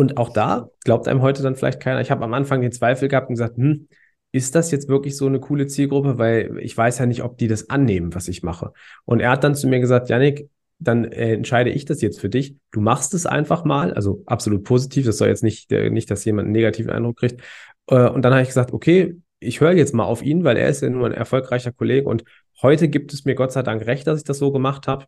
Und auch da glaubt einem heute dann vielleicht keiner. Ich habe am Anfang den Zweifel gehabt und gesagt, hm, ist das jetzt wirklich so eine coole Zielgruppe? Weil ich weiß ja nicht, ob die das annehmen, was ich mache. Und er hat dann zu mir gesagt, Janik, dann äh, entscheide ich das jetzt für dich. Du machst es einfach mal, also absolut positiv. Das soll jetzt nicht, äh, nicht dass jemand einen negativen Eindruck kriegt. Äh, und dann habe ich gesagt, okay, ich höre jetzt mal auf ihn, weil er ist ja nur ein erfolgreicher Kollege und heute gibt es mir Gott sei Dank recht, dass ich das so gemacht habe.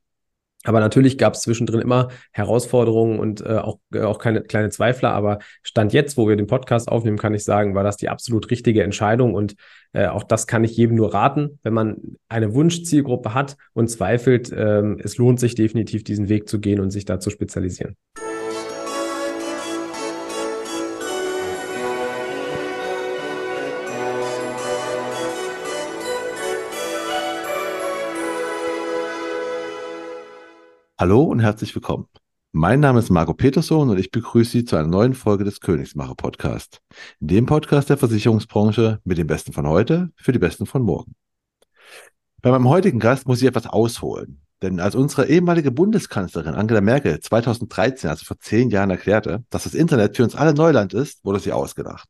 Aber natürlich gab es zwischendrin immer Herausforderungen und äh, auch, äh, auch keine kleine Zweifler. Aber Stand jetzt, wo wir den Podcast aufnehmen, kann ich sagen, war das die absolut richtige Entscheidung. Und äh, auch das kann ich jedem nur raten. Wenn man eine Wunschzielgruppe hat und zweifelt, äh, es lohnt sich definitiv, diesen Weg zu gehen und sich da zu spezialisieren. Hallo und herzlich willkommen. Mein Name ist Marco Peterson und ich begrüße Sie zu einer neuen Folge des Königsmacher Podcast. Dem Podcast der Versicherungsbranche mit den Besten von heute für die Besten von morgen. Bei meinem heutigen Gast muss ich etwas ausholen. Denn als unsere ehemalige Bundeskanzlerin Angela Merkel 2013, also vor zehn Jahren, erklärte, dass das Internet für uns alle Neuland ist, wurde sie ausgedacht.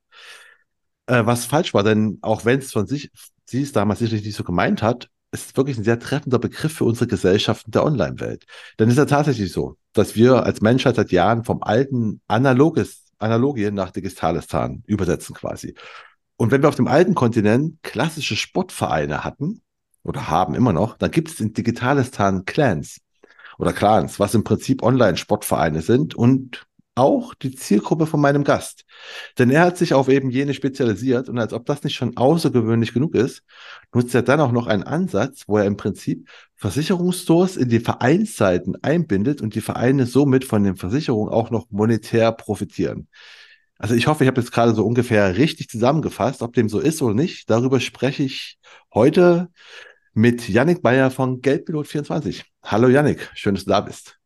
Äh, was falsch war, denn auch wenn es von sich, sie es damals sicherlich nicht so gemeint hat, ist wirklich ein sehr treffender Begriff für unsere Gesellschaften der Online-Welt. Denn es ist ja tatsächlich so, dass wir als Menschheit seit Jahren vom alten analoges, Analogien nach digitales Zahn übersetzen quasi. Und wenn wir auf dem alten Kontinent klassische Sportvereine hatten oder haben immer noch, dann gibt es in digitales Zahn Clans oder Clans, was im Prinzip Online-Sportvereine sind und auch die Zielgruppe von meinem Gast. Denn er hat sich auf eben jene spezialisiert und als ob das nicht schon außergewöhnlich genug ist, nutzt er dann auch noch einen Ansatz, wo er im Prinzip Versicherungsstores in die Vereinsseiten einbindet und die Vereine somit von den Versicherungen auch noch monetär profitieren. Also ich hoffe, ich habe jetzt gerade so ungefähr richtig zusammengefasst, ob dem so ist oder nicht. Darüber spreche ich heute mit Yannick Bayer von Geldpilot24. Hallo Yannick, schön, dass du da bist.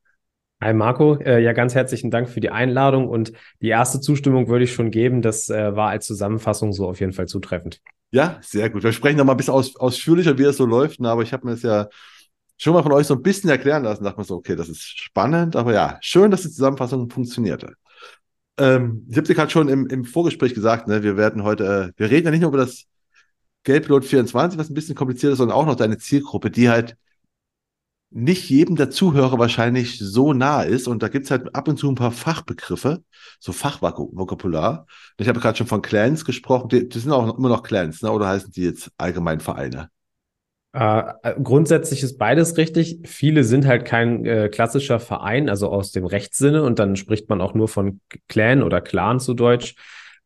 Hi Marco, äh, ja ganz herzlichen Dank für die Einladung und die erste Zustimmung würde ich schon geben. Das äh, war als Zusammenfassung so auf jeden Fall zutreffend. Ja, sehr gut. Wir sprechen noch mal ein bisschen aus, ausführlicher, wie es so läuft, ne? aber ich habe mir das ja schon mal von euch so ein bisschen erklären lassen. Dachte mir so, okay, das ist spannend, aber ja, schön, dass die Zusammenfassung funktionierte. Ähm, ich habe dir gerade schon im, im Vorgespräch gesagt, ne, wir werden heute, äh, wir reden ja nicht nur über das Geldpilot 24, was ein bisschen kompliziert ist, sondern auch noch deine Zielgruppe, die halt nicht jedem der Zuhörer wahrscheinlich so nah ist. Und da gibt's halt ab und zu ein paar Fachbegriffe, so Fachvokabular. Ich habe gerade schon von Clans gesprochen. Die, die, sind auch immer noch Clans, ne? oder heißen die jetzt allgemein Vereine? Äh, grundsätzlich ist beides richtig. Viele sind halt kein äh, klassischer Verein, also aus dem Rechtssinne. Und dann spricht man auch nur von Clan oder Clan zu Deutsch.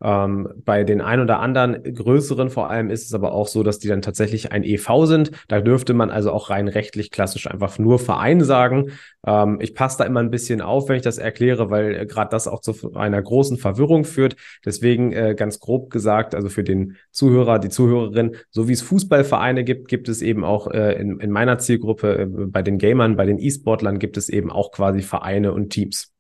Ähm, bei den ein oder anderen größeren vor allem ist es aber auch so, dass die dann tatsächlich ein EV sind. Da dürfte man also auch rein rechtlich klassisch einfach nur Verein sagen. Ähm, ich passe da immer ein bisschen auf, wenn ich das erkläre, weil äh, gerade das auch zu einer großen Verwirrung führt. Deswegen äh, ganz grob gesagt, also für den Zuhörer, die Zuhörerin, so wie es Fußballvereine gibt, gibt es eben auch äh, in, in meiner Zielgruppe äh, bei den Gamern, bei den E-Sportlern gibt es eben auch quasi Vereine und Teams.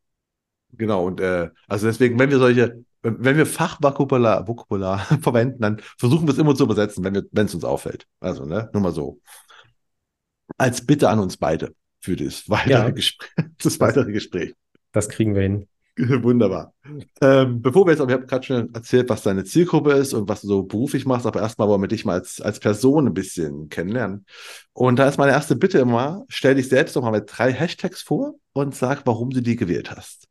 Genau, und äh, also deswegen, wenn wir solche wenn wir Fachvokabular Vokabular verwenden, dann versuchen wir es immer zu übersetzen, wenn es uns auffällt. Also, ne, nur mal so. Als Bitte an uns beide für das weitere, ja. Gespräch, das weitere Gespräch. Das kriegen wir hin. Wunderbar. Ähm, bevor wir jetzt, aber ich habe gerade schon erzählt, was deine Zielgruppe ist und was du so beruflich machst, aber erstmal wollen wir dich mal als, als Person ein bisschen kennenlernen. Und da ist meine erste Bitte immer, stell dich selbst doch mal mit drei Hashtags vor und sag, warum du die gewählt hast.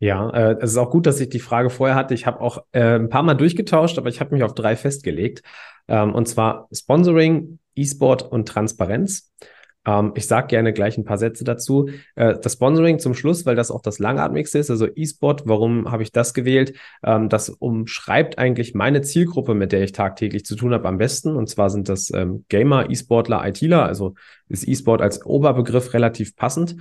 Ja, äh, es ist auch gut, dass ich die Frage vorher hatte. Ich habe auch äh, ein paar Mal durchgetauscht, aber ich habe mich auf drei festgelegt. Ähm, und zwar Sponsoring, E-Sport und Transparenz. Ähm, ich sage gerne gleich ein paar Sätze dazu. Äh, das Sponsoring zum Schluss, weil das auch das langatmigste ist, also E-Sport, warum habe ich das gewählt? Ähm, das umschreibt eigentlich meine Zielgruppe, mit der ich tagtäglich zu tun habe, am besten. Und zwar sind das ähm, Gamer, E-Sportler, ITler, also ist E-Sport als Oberbegriff relativ passend.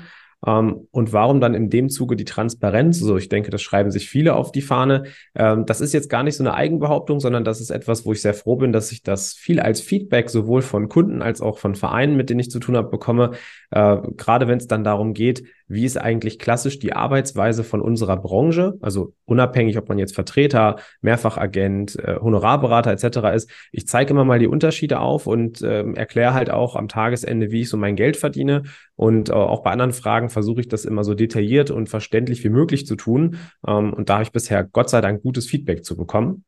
Ähm, und warum dann in dem Zuge die Transparenz? So, ich denke, das schreiben sich viele auf die Fahne. Ähm, das ist jetzt gar nicht so eine Eigenbehauptung, sondern das ist etwas, wo ich sehr froh bin, dass ich das viel als Feedback sowohl von Kunden als auch von Vereinen, mit denen ich zu tun habe, bekomme. Äh, gerade wenn es dann darum geht, wie ist eigentlich klassisch die Arbeitsweise von unserer Branche, also unabhängig, ob man jetzt Vertreter, Mehrfachagent, äh, Honorarberater etc. ist. Ich zeige immer mal die Unterschiede auf und äh, erkläre halt auch am Tagesende, wie ich so mein Geld verdiene. Und äh, auch bei anderen Fragen versuche ich das immer so detailliert und verständlich wie möglich zu tun. Ähm, und da habe ich bisher Gott sei Dank gutes Feedback zu bekommen.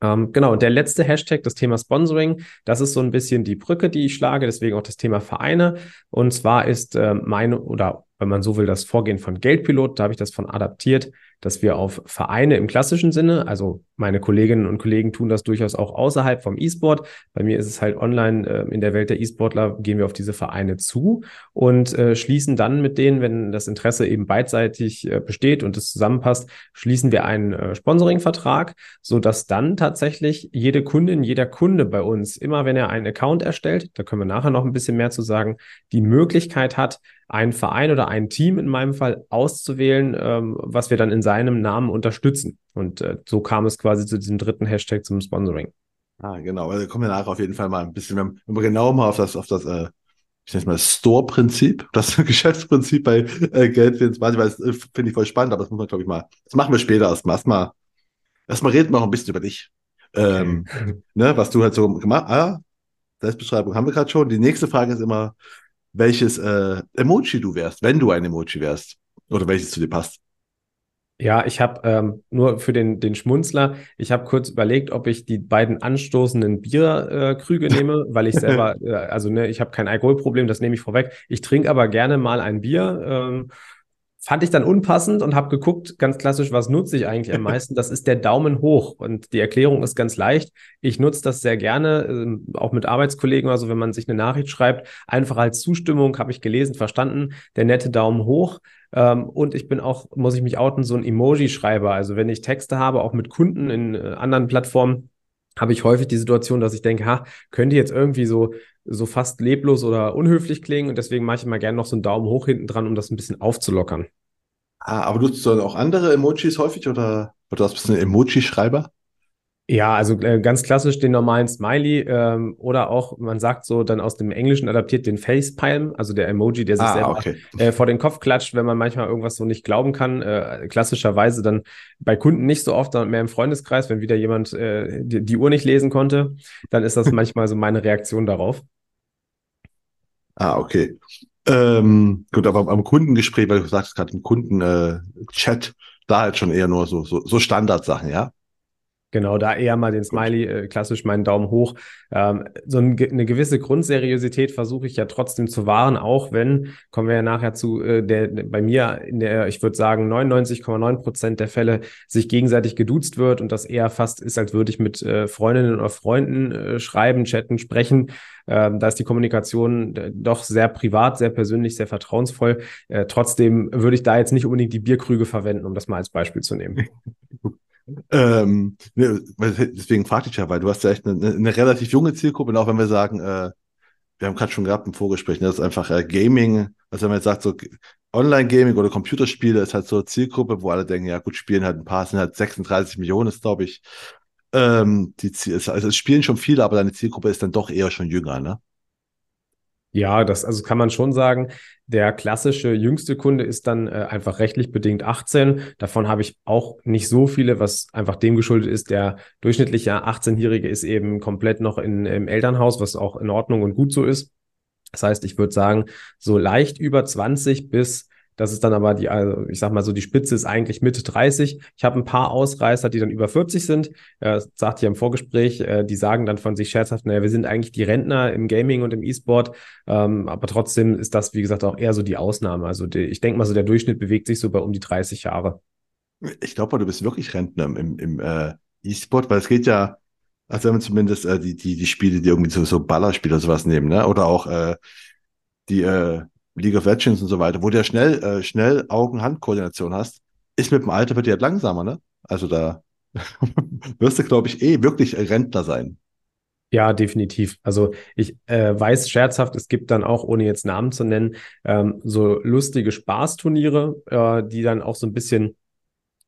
Ähm, genau, und der letzte Hashtag, das Thema Sponsoring, das ist so ein bisschen die Brücke, die ich schlage, deswegen auch das Thema Vereine. Und zwar ist äh, meine oder wenn man so will, das Vorgehen von Geldpilot. Da habe ich das von adaptiert, dass wir auf Vereine im klassischen Sinne, also meine Kolleginnen und Kollegen tun das durchaus auch außerhalb vom E-Sport. Bei mir ist es halt online äh, in der Welt der E-Sportler, gehen wir auf diese Vereine zu und äh, schließen dann mit denen, wenn das Interesse eben beidseitig äh, besteht und es zusammenpasst, schließen wir einen äh, Sponsoring-Vertrag, so dass dann tatsächlich jede Kundin, jeder Kunde bei uns, immer wenn er einen Account erstellt, da können wir nachher noch ein bisschen mehr zu sagen, die Möglichkeit hat, einen Verein oder ein Team in meinem Fall auszuwählen, ähm, was wir dann in seinem Namen unterstützen. Und äh, so kam es quasi zu diesem dritten Hashtag zum Sponsoring. Ah, genau. Also kommen wir nachher auf jeden Fall mal ein bisschen, wenn wir genau mal auf das, auf das, äh, ich nenne es mal Store-Prinzip, das Geschäftsprinzip bei äh, Geld 24, weil das äh, finde ich voll spannend, aber das muss man, glaube ich, mal, das machen wir später erstmal. Erstmal, erstmal reden wir auch ein bisschen über dich. Ähm, ne, was du halt so gemacht hast. Ah, Selbstbeschreibung haben wir gerade schon. Die nächste Frage ist immer, welches äh, Emoji du wärst, wenn du ein Emoji wärst. Oder welches zu dir passt. Ja, ich habe ähm, nur für den, den Schmunzler, ich habe kurz überlegt, ob ich die beiden anstoßenden Bierkrüge äh, nehme, weil ich selber, äh, also ne, ich habe kein Alkoholproblem, das nehme ich vorweg. Ich trinke aber gerne mal ein Bier. Ähm, fand ich dann unpassend und habe geguckt, ganz klassisch, was nutze ich eigentlich am meisten? Das ist der Daumen hoch. Und die Erklärung ist ganz leicht. Ich nutze das sehr gerne, äh, auch mit Arbeitskollegen, also wenn man sich eine Nachricht schreibt, einfach als Zustimmung, habe ich gelesen, verstanden, der nette Daumen hoch. Ähm, und ich bin auch, muss ich mich outen, so ein Emoji-Schreiber. Also wenn ich Texte habe, auch mit Kunden in äh, anderen Plattformen, habe ich häufig die Situation, dass ich denke, ha, könnte jetzt irgendwie so, so fast leblos oder unhöflich klingen und deswegen mache ich immer gerne noch so einen Daumen hoch hinten dran, um das ein bisschen aufzulockern. Ah, aber nutzt du dann auch andere Emojis häufig oder, oder hast du ein Emoji-Schreiber? Ja, also äh, ganz klassisch den normalen Smiley ähm, oder auch, man sagt so dann aus dem Englischen adaptiert den Facepalm, also der Emoji, der sich ah, selber okay. äh, vor den Kopf klatscht, wenn man manchmal irgendwas so nicht glauben kann. Äh, klassischerweise dann bei Kunden nicht so oft, sondern mehr im Freundeskreis, wenn wieder jemand äh, die, die Uhr nicht lesen konnte, dann ist das manchmal so meine Reaktion darauf. Ah, okay. Ähm, gut, aber am Kundengespräch, weil du sagst gerade im Kundenchat, äh, da halt schon eher nur so, so, so Standardsachen, ja? Genau, da eher mal den Smiley, äh, klassisch meinen Daumen hoch. Ähm, so ein, eine gewisse Grundseriosität versuche ich ja trotzdem zu wahren, auch wenn, kommen wir ja nachher zu, äh, der, bei mir in der, ich würde sagen, 99,9 Prozent der Fälle sich gegenseitig geduzt wird und das eher fast ist, als würde ich mit äh, Freundinnen oder Freunden äh, schreiben, chatten, sprechen. Ähm, da ist die Kommunikation äh, doch sehr privat, sehr persönlich, sehr vertrauensvoll. Äh, trotzdem würde ich da jetzt nicht unbedingt die Bierkrüge verwenden, um das mal als Beispiel zu nehmen. Ähm, ne, deswegen fragte ich ja, weil du hast ja echt eine, eine relativ junge Zielgruppe und auch wenn wir sagen, äh, wir haben gerade schon gehabt im Vorgespräch, ne, das ist einfach äh, Gaming, also wenn man jetzt sagt, so Online-Gaming oder Computerspiele ist halt so eine Zielgruppe, wo alle denken, ja gut, spielen halt ein paar, sind halt 36 Millionen, ist glaube ich, ähm, die Ziel, also es spielen schon viele, aber deine Zielgruppe ist dann doch eher schon jünger, ne? Ja, das also kann man schon sagen. Der klassische jüngste Kunde ist dann äh, einfach rechtlich bedingt 18. Davon habe ich auch nicht so viele, was einfach dem geschuldet ist. Der durchschnittliche 18-Jährige ist eben komplett noch in, im Elternhaus, was auch in Ordnung und gut so ist. Das heißt, ich würde sagen, so leicht über 20 bis das ist dann aber die, also ich sag mal so, die Spitze ist eigentlich Mitte 30. Ich habe ein paar Ausreißer, die dann über 40 sind. Äh, sagt ja im Vorgespräch, äh, die sagen dann von sich scherzhaft, naja, wir sind eigentlich die Rentner im Gaming und im E-Sport. Ähm, aber trotzdem ist das, wie gesagt, auch eher so die Ausnahme. Also die, ich denke mal so, der Durchschnitt bewegt sich so bei um die 30 Jahre. Ich glaube, du bist wirklich Rentner im, im äh, E-Sport, weil es geht ja, also wenn man zumindest äh, die, die, die Spiele, die irgendwie so, so Ballerspiele oder sowas nehmen, ne? Oder auch äh, die äh, League of Legends und so weiter, wo du ja schnell, äh, schnell Augen-Hand-Koordination hast, ist mit dem Alter wird die halt langsamer, ne? Also da wirst du, glaube ich, eh wirklich Rentner sein. Ja, definitiv. Also ich äh, weiß scherzhaft, es gibt dann auch, ohne jetzt Namen zu nennen, ähm, so lustige Spaßturniere, äh, die dann auch so ein bisschen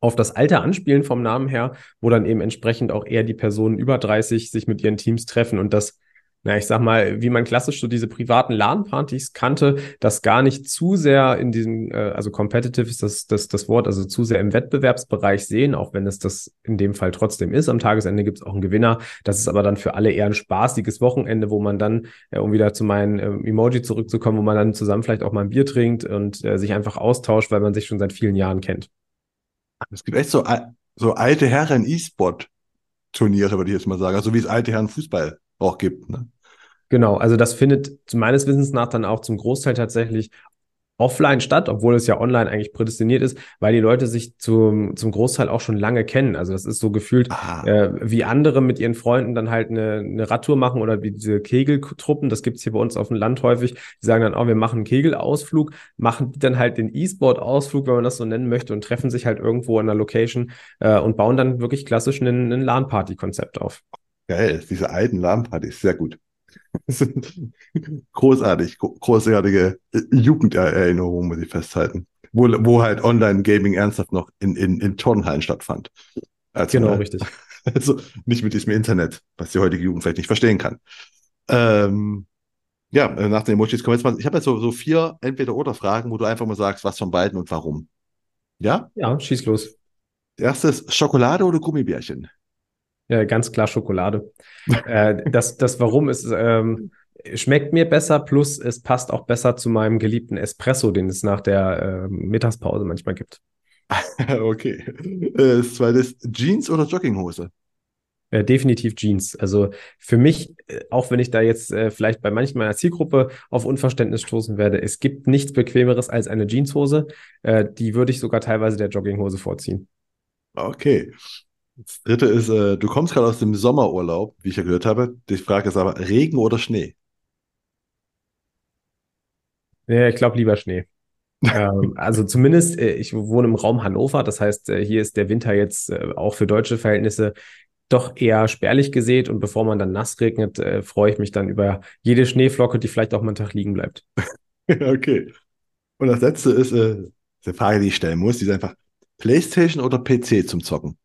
auf das Alter anspielen vom Namen her, wo dann eben entsprechend auch eher die Personen über 30 sich mit ihren Teams treffen und das na, ich sag mal, wie man klassisch so diese privaten LAN-Partys kannte, das gar nicht zu sehr in diesem, äh, also competitive ist das, das, das Wort, also zu sehr im Wettbewerbsbereich sehen, auch wenn es das in dem Fall trotzdem ist. Am Tagesende gibt es auch einen Gewinner. Das ist aber dann für alle eher ein spaßiges Wochenende, wo man dann, äh, um wieder zu meinen äh, Emoji zurückzukommen, wo man dann zusammen vielleicht auch mal ein Bier trinkt und äh, sich einfach austauscht, weil man sich schon seit vielen Jahren kennt. Es gibt echt so, so alte Herren E-Sport Turniere, würde ich jetzt mal sagen. Also wie es alte Herren Fußball auch gibt. Ne? Genau, also das findet meines Wissens nach dann auch zum Großteil tatsächlich offline statt, obwohl es ja online eigentlich prädestiniert ist, weil die Leute sich zum, zum Großteil auch schon lange kennen. Also das ist so gefühlt, äh, wie andere mit ihren Freunden dann halt eine, eine Radtour machen oder wie diese Kegeltruppen, das gibt's hier bei uns auf dem Land häufig, die sagen dann, oh, wir machen einen Kegelausflug, machen dann halt den E-Sport-Ausflug, wenn man das so nennen möchte, und treffen sich halt irgendwo in einer Location äh, und bauen dann wirklich klassisch ein, ein LAN-Party-Konzept auf. Geil, diese alten LAN-Partys, sehr gut. Großartig, großartige äh, Jugenderinnerungen, muss ich festhalten. Wo, wo halt Online-Gaming ernsthaft noch in, in, in Turnhallen stattfand. Also, genau, richtig. Also nicht mit diesem Internet, was die heutige Jugend vielleicht nicht verstehen kann. Ähm, ja, äh, nach den Emojis kommen wir jetzt mal. Ich habe jetzt so, so vier Entweder-Oder-Fragen, wo du einfach mal sagst, was von beiden und warum. Ja? Ja, schieß los. Erstes, Schokolade oder Gummibärchen? Ja, ganz klar Schokolade. äh, das, das Warum ist, ähm, schmeckt mir besser, plus es passt auch besser zu meinem geliebten Espresso, den es nach der äh, Mittagspause manchmal gibt. okay. Äh, das zweite ist Jeans oder Jogginghose? Äh, definitiv Jeans. Also für mich, äh, auch wenn ich da jetzt äh, vielleicht bei manchen meiner Zielgruppe auf Unverständnis stoßen werde, es gibt nichts Bequemeres als eine Jeanshose. Äh, die würde ich sogar teilweise der Jogginghose vorziehen. Okay. Das dritte ist, äh, du kommst gerade aus dem Sommerurlaub, wie ich ja gehört habe. Die Frage ist aber, Regen oder Schnee? Ja, ich glaube lieber Schnee. ähm, also zumindest, äh, ich wohne im Raum Hannover, das heißt, äh, hier ist der Winter jetzt äh, auch für deutsche Verhältnisse doch eher spärlich gesät und bevor man dann nass regnet, äh, freue ich mich dann über jede Schneeflocke, die vielleicht auch mal einen Tag liegen bleibt. okay. Und das letzte ist, äh, eine Frage, die ich stellen muss, die ist einfach PlayStation oder PC zum Zocken?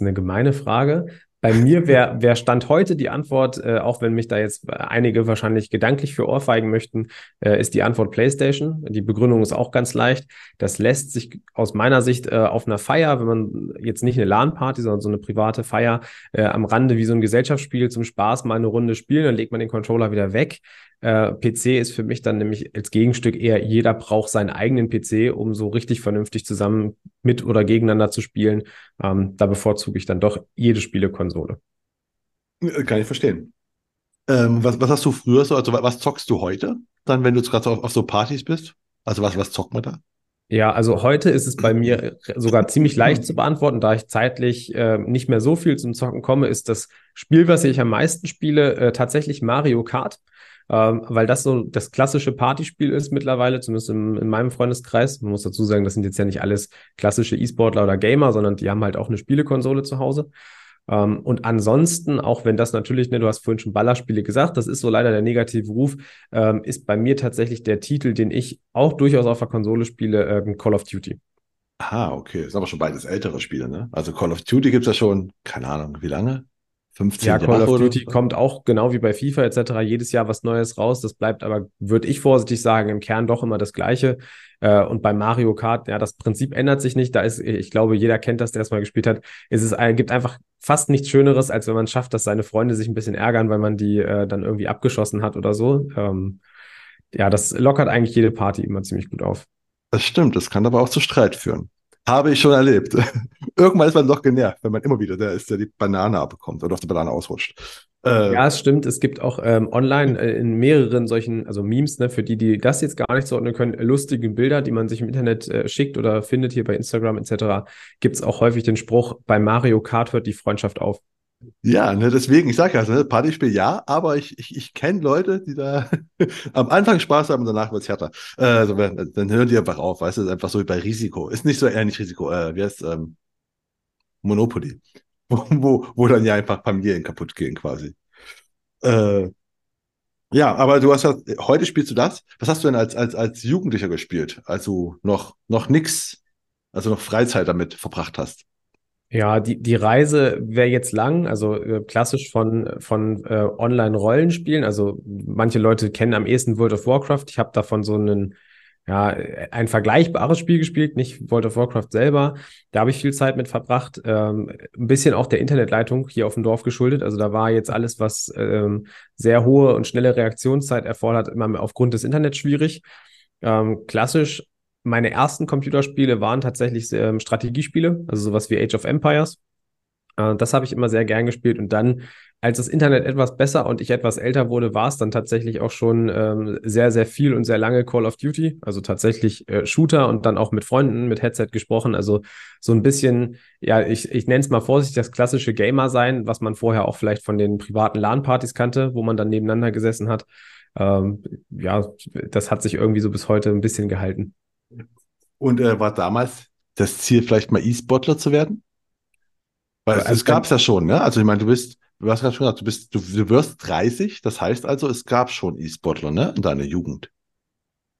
Eine gemeine Frage. Bei mir wäre wär Stand heute die Antwort, äh, auch wenn mich da jetzt einige wahrscheinlich gedanklich für Ohrfeigen möchten, äh, ist die Antwort PlayStation. Die Begründung ist auch ganz leicht. Das lässt sich aus meiner Sicht äh, auf einer Feier, wenn man jetzt nicht eine LAN-Party, sondern so eine private Feier äh, am Rande wie so ein Gesellschaftsspiel zum Spaß mal eine Runde spielen, dann legt man den Controller wieder weg. Äh, PC ist für mich dann nämlich als Gegenstück eher, jeder braucht seinen eigenen PC, um so richtig vernünftig zusammen mit oder gegeneinander zu spielen. Ähm, da bevorzuge ich dann doch jede Spielekonsole. Äh, kann ich verstehen. Ähm, was, was hast du früher so, also was zockst du heute? Dann, wenn du gerade auf, auf so Partys bist? Also was, was zockt man da? Ja, also heute ist es bei mir sogar ziemlich leicht zu beantworten, da ich zeitlich äh, nicht mehr so viel zum Zocken komme, ist das Spiel, was ich am meisten spiele, äh, tatsächlich Mario Kart ähm, weil das so das klassische Partyspiel ist mittlerweile, zumindest in, in meinem Freundeskreis. Man muss dazu sagen, das sind jetzt ja nicht alles klassische E-Sportler oder Gamer, sondern die haben halt auch eine Spielekonsole zu Hause. Um, ähm, und ansonsten, auch wenn das natürlich, ne, du hast vorhin schon Ballerspiele gesagt, das ist so leider der negative Ruf, ähm, ist bei mir tatsächlich der Titel, den ich auch durchaus auf der Konsole spiele, äh, Call of Duty. Ah, okay. Das sind aber schon beides ältere Spiele, ne? Also Call of Duty gibt es ja schon, keine Ahnung, wie lange? 15 ja, Call Jahre of Duty oder? kommt auch genau wie bei FIFA etc. jedes Jahr was Neues raus. Das bleibt aber, würde ich vorsichtig sagen, im Kern doch immer das Gleiche. Äh, und bei Mario Kart, ja, das Prinzip ändert sich nicht. Da ist, ich glaube, jeder kennt das, der es mal gespielt hat. Es ist, gibt einfach fast nichts Schöneres, als wenn man es schafft, dass seine Freunde sich ein bisschen ärgern, weil man die äh, dann irgendwie abgeschossen hat oder so. Ähm, ja, das lockert eigentlich jede Party immer ziemlich gut auf. Das stimmt, das kann aber auch zu Streit führen. Habe ich schon erlebt. Irgendwann ist man doch genervt, wenn man immer wieder der ist, der die Banane abbekommt oder auf die Banane ausrutscht. Äh, ja, es stimmt. Es gibt auch ähm, online äh, in mehreren solchen, also Memes, ne, für die, die das jetzt gar nicht zuordnen können, lustige Bilder, die man sich im Internet äh, schickt oder findet hier bei Instagram etc. Gibt es auch häufig den Spruch, bei Mario Kart hört die Freundschaft auf. Ja, ne, deswegen, ich sage ja, ne, Partyspiel ja, aber ich, ich, ich kenne Leute, die da am Anfang Spaß haben und danach wird's härter. Äh, also, dann hören die einfach auf, weißt du, ist einfach so wie bei Risiko. Ist nicht so eher nicht Risiko, äh, wie heißt ähm, Monopoly. Wo, wo, wo dann ja einfach Familien kaputt gehen quasi. Äh, ja, aber du hast ja, heute spielst du das. Was hast du denn als, als, als Jugendlicher gespielt, als du noch, noch nix, also noch Freizeit damit verbracht hast? Ja, die, die Reise wäre jetzt lang, also äh, klassisch von, von äh, Online-Rollenspielen. Also manche Leute kennen am ehesten World of Warcraft. Ich habe davon so einen, ja, ein vergleichbares Spiel gespielt, nicht World of Warcraft selber. Da habe ich viel Zeit mit verbracht. Ähm, ein bisschen auch der Internetleitung hier auf dem Dorf geschuldet. Also da war jetzt alles, was ähm, sehr hohe und schnelle Reaktionszeit erfordert, immer aufgrund des Internets schwierig. Ähm, klassisch meine ersten Computerspiele waren tatsächlich ähm, Strategiespiele, also sowas wie Age of Empires. Äh, das habe ich immer sehr gern gespielt. Und dann, als das Internet etwas besser und ich etwas älter wurde, war es dann tatsächlich auch schon ähm, sehr, sehr viel und sehr lange Call of Duty. Also tatsächlich äh, Shooter und dann auch mit Freunden, mit Headset gesprochen. Also so ein bisschen, ja, ich, ich nenne es mal vorsichtig, das klassische Gamer sein, was man vorher auch vielleicht von den privaten LAN-Partys kannte, wo man dann nebeneinander gesessen hat. Ähm, ja, das hat sich irgendwie so bis heute ein bisschen gehalten. Und äh, war damals das Ziel, vielleicht mal E-Sportler zu werden? Weil also, es gab es ja schon, ne? Also ich meine, du bist, du hast gerade schon gesagt, du bist, du, du wirst 30, das heißt also, es gab schon E-Sportler, ne? In deiner Jugend.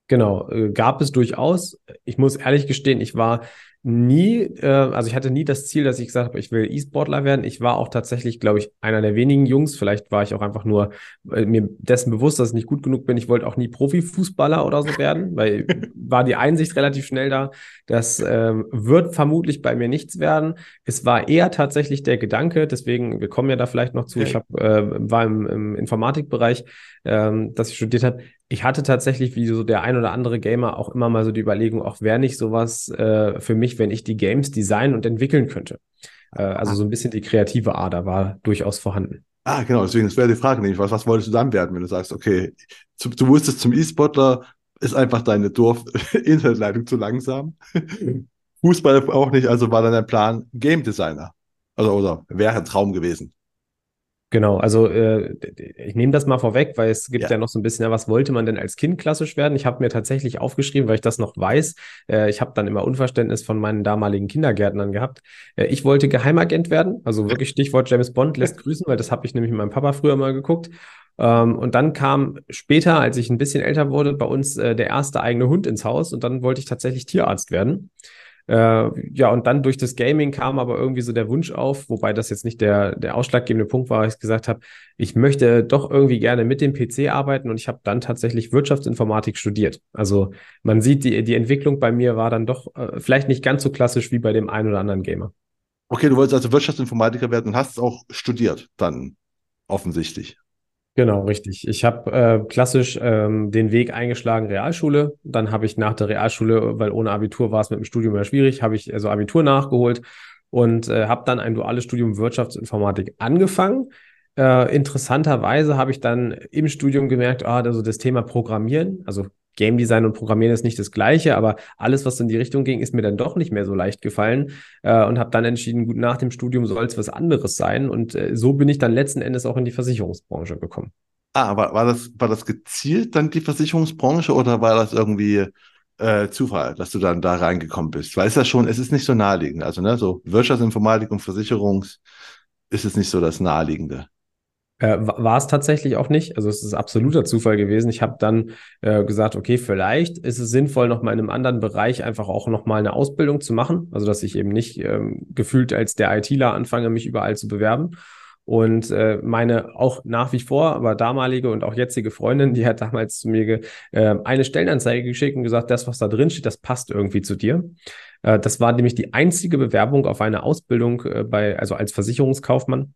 Genau, äh, gab es durchaus. Ich muss ehrlich gestehen, ich war nie, äh, also ich hatte nie das Ziel, dass ich gesagt habe, ich will E-Sportler werden. Ich war auch tatsächlich, glaube ich, einer der wenigen Jungs. Vielleicht war ich auch einfach nur äh, mir dessen bewusst, dass ich nicht gut genug bin. Ich wollte auch nie Profifußballer oder so werden, weil war die Einsicht relativ schnell da. Das äh, wird vermutlich bei mir nichts werden. Es war eher tatsächlich der Gedanke, deswegen, wir kommen ja da vielleicht noch zu. Ich hab, äh, war im, im Informatikbereich, ähm, dass ich studiert habe ich hatte tatsächlich wie so der ein oder andere Gamer auch immer mal so die Überlegung, auch wäre nicht sowas äh, für mich, wenn ich die Games designen und entwickeln könnte. Äh, also so ein bisschen die kreative Ader war durchaus vorhanden. Ah, genau, deswegen, das wäre die Frage nämlich, was, was wolltest du dann werden, wenn du sagst, okay, zu, du wusstest zum E-Sportler ist einfach deine Dorf-Internetleitung zu langsam. Fußball auch nicht, also war dann dein Plan Game Designer. Also, oder wäre ein Traum gewesen. Genau, also äh, ich nehme das mal vorweg, weil es gibt ja. ja. noch so ein bisschen, ja, was wollte man denn als Kind klassisch werden? Ich habe mir tatsächlich aufgeschrieben, weil ich das noch weiß. Äh, ich habe dann immer Unverständnis von meinen damaligen Kindergärtnern gehabt. Äh, ich wollte Geheimagent werden, also wirklich Stichwort James Bond lässt grüßen, weil das habe ich nämlich mit meinem Papa früher mal geguckt. Ähm, und dann kam später, als ich ein bisschen älter wurde, bei uns äh, der erste eigene Hund ins Haus und dann wollte ich tatsächlich Tierarzt werden. Äh, ja, und dann durch das Gaming kam aber irgendwie so der Wunsch auf, wobei das jetzt nicht der, der ausschlaggebende Punkt war, ich gesagt habe, ich möchte doch irgendwie gerne mit dem PC arbeiten und ich habe dann tatsächlich Wirtschaftsinformatik studiert. Also man sieht, die, die Entwicklung bei mir war dann doch äh, vielleicht nicht ganz so klassisch wie bei dem einen oder anderen Gamer. Okay, du wolltest also Wirtschaftsinformatiker werden und hast es auch studiert, dann offensichtlich. Genau, richtig. Ich habe äh, klassisch ähm, den Weg eingeschlagen, Realschule. Dann habe ich nach der Realschule, weil ohne Abitur war es mit dem Studium ja schwierig, habe ich also Abitur nachgeholt und äh, habe dann ein duales Studium Wirtschaftsinformatik angefangen. Äh, interessanterweise habe ich dann im Studium gemerkt, ah, also das Thema Programmieren, also Game Design und Programmieren ist nicht das Gleiche, aber alles, was in die Richtung ging, ist mir dann doch nicht mehr so leicht gefallen äh, und habe dann entschieden, gut, nach dem Studium soll es was anderes sein. Und äh, so bin ich dann letzten Endes auch in die Versicherungsbranche gekommen. Ah, war, war, das, war das gezielt dann die Versicherungsbranche oder war das irgendwie äh, Zufall, dass du dann da reingekommen bist? Weil es ja schon, es ist nicht so naheliegend. Also, ne, so Wirtschaftsinformatik und Versicherungs ist es nicht so das Naheliegende. Äh, war es tatsächlich auch nicht. Also es ist absoluter Zufall gewesen. Ich habe dann äh, gesagt, okay, vielleicht ist es sinnvoll, noch mal in einem anderen Bereich einfach auch noch mal eine Ausbildung zu machen. Also dass ich eben nicht ähm, gefühlt als der ITler anfange, mich überall zu bewerben. Und äh, meine auch nach wie vor, aber damalige und auch jetzige Freundin, die hat damals zu mir äh, eine Stellenanzeige geschickt und gesagt, das, was da drin steht, das passt irgendwie zu dir. Äh, das war nämlich die einzige Bewerbung auf eine Ausbildung äh, bei, also als Versicherungskaufmann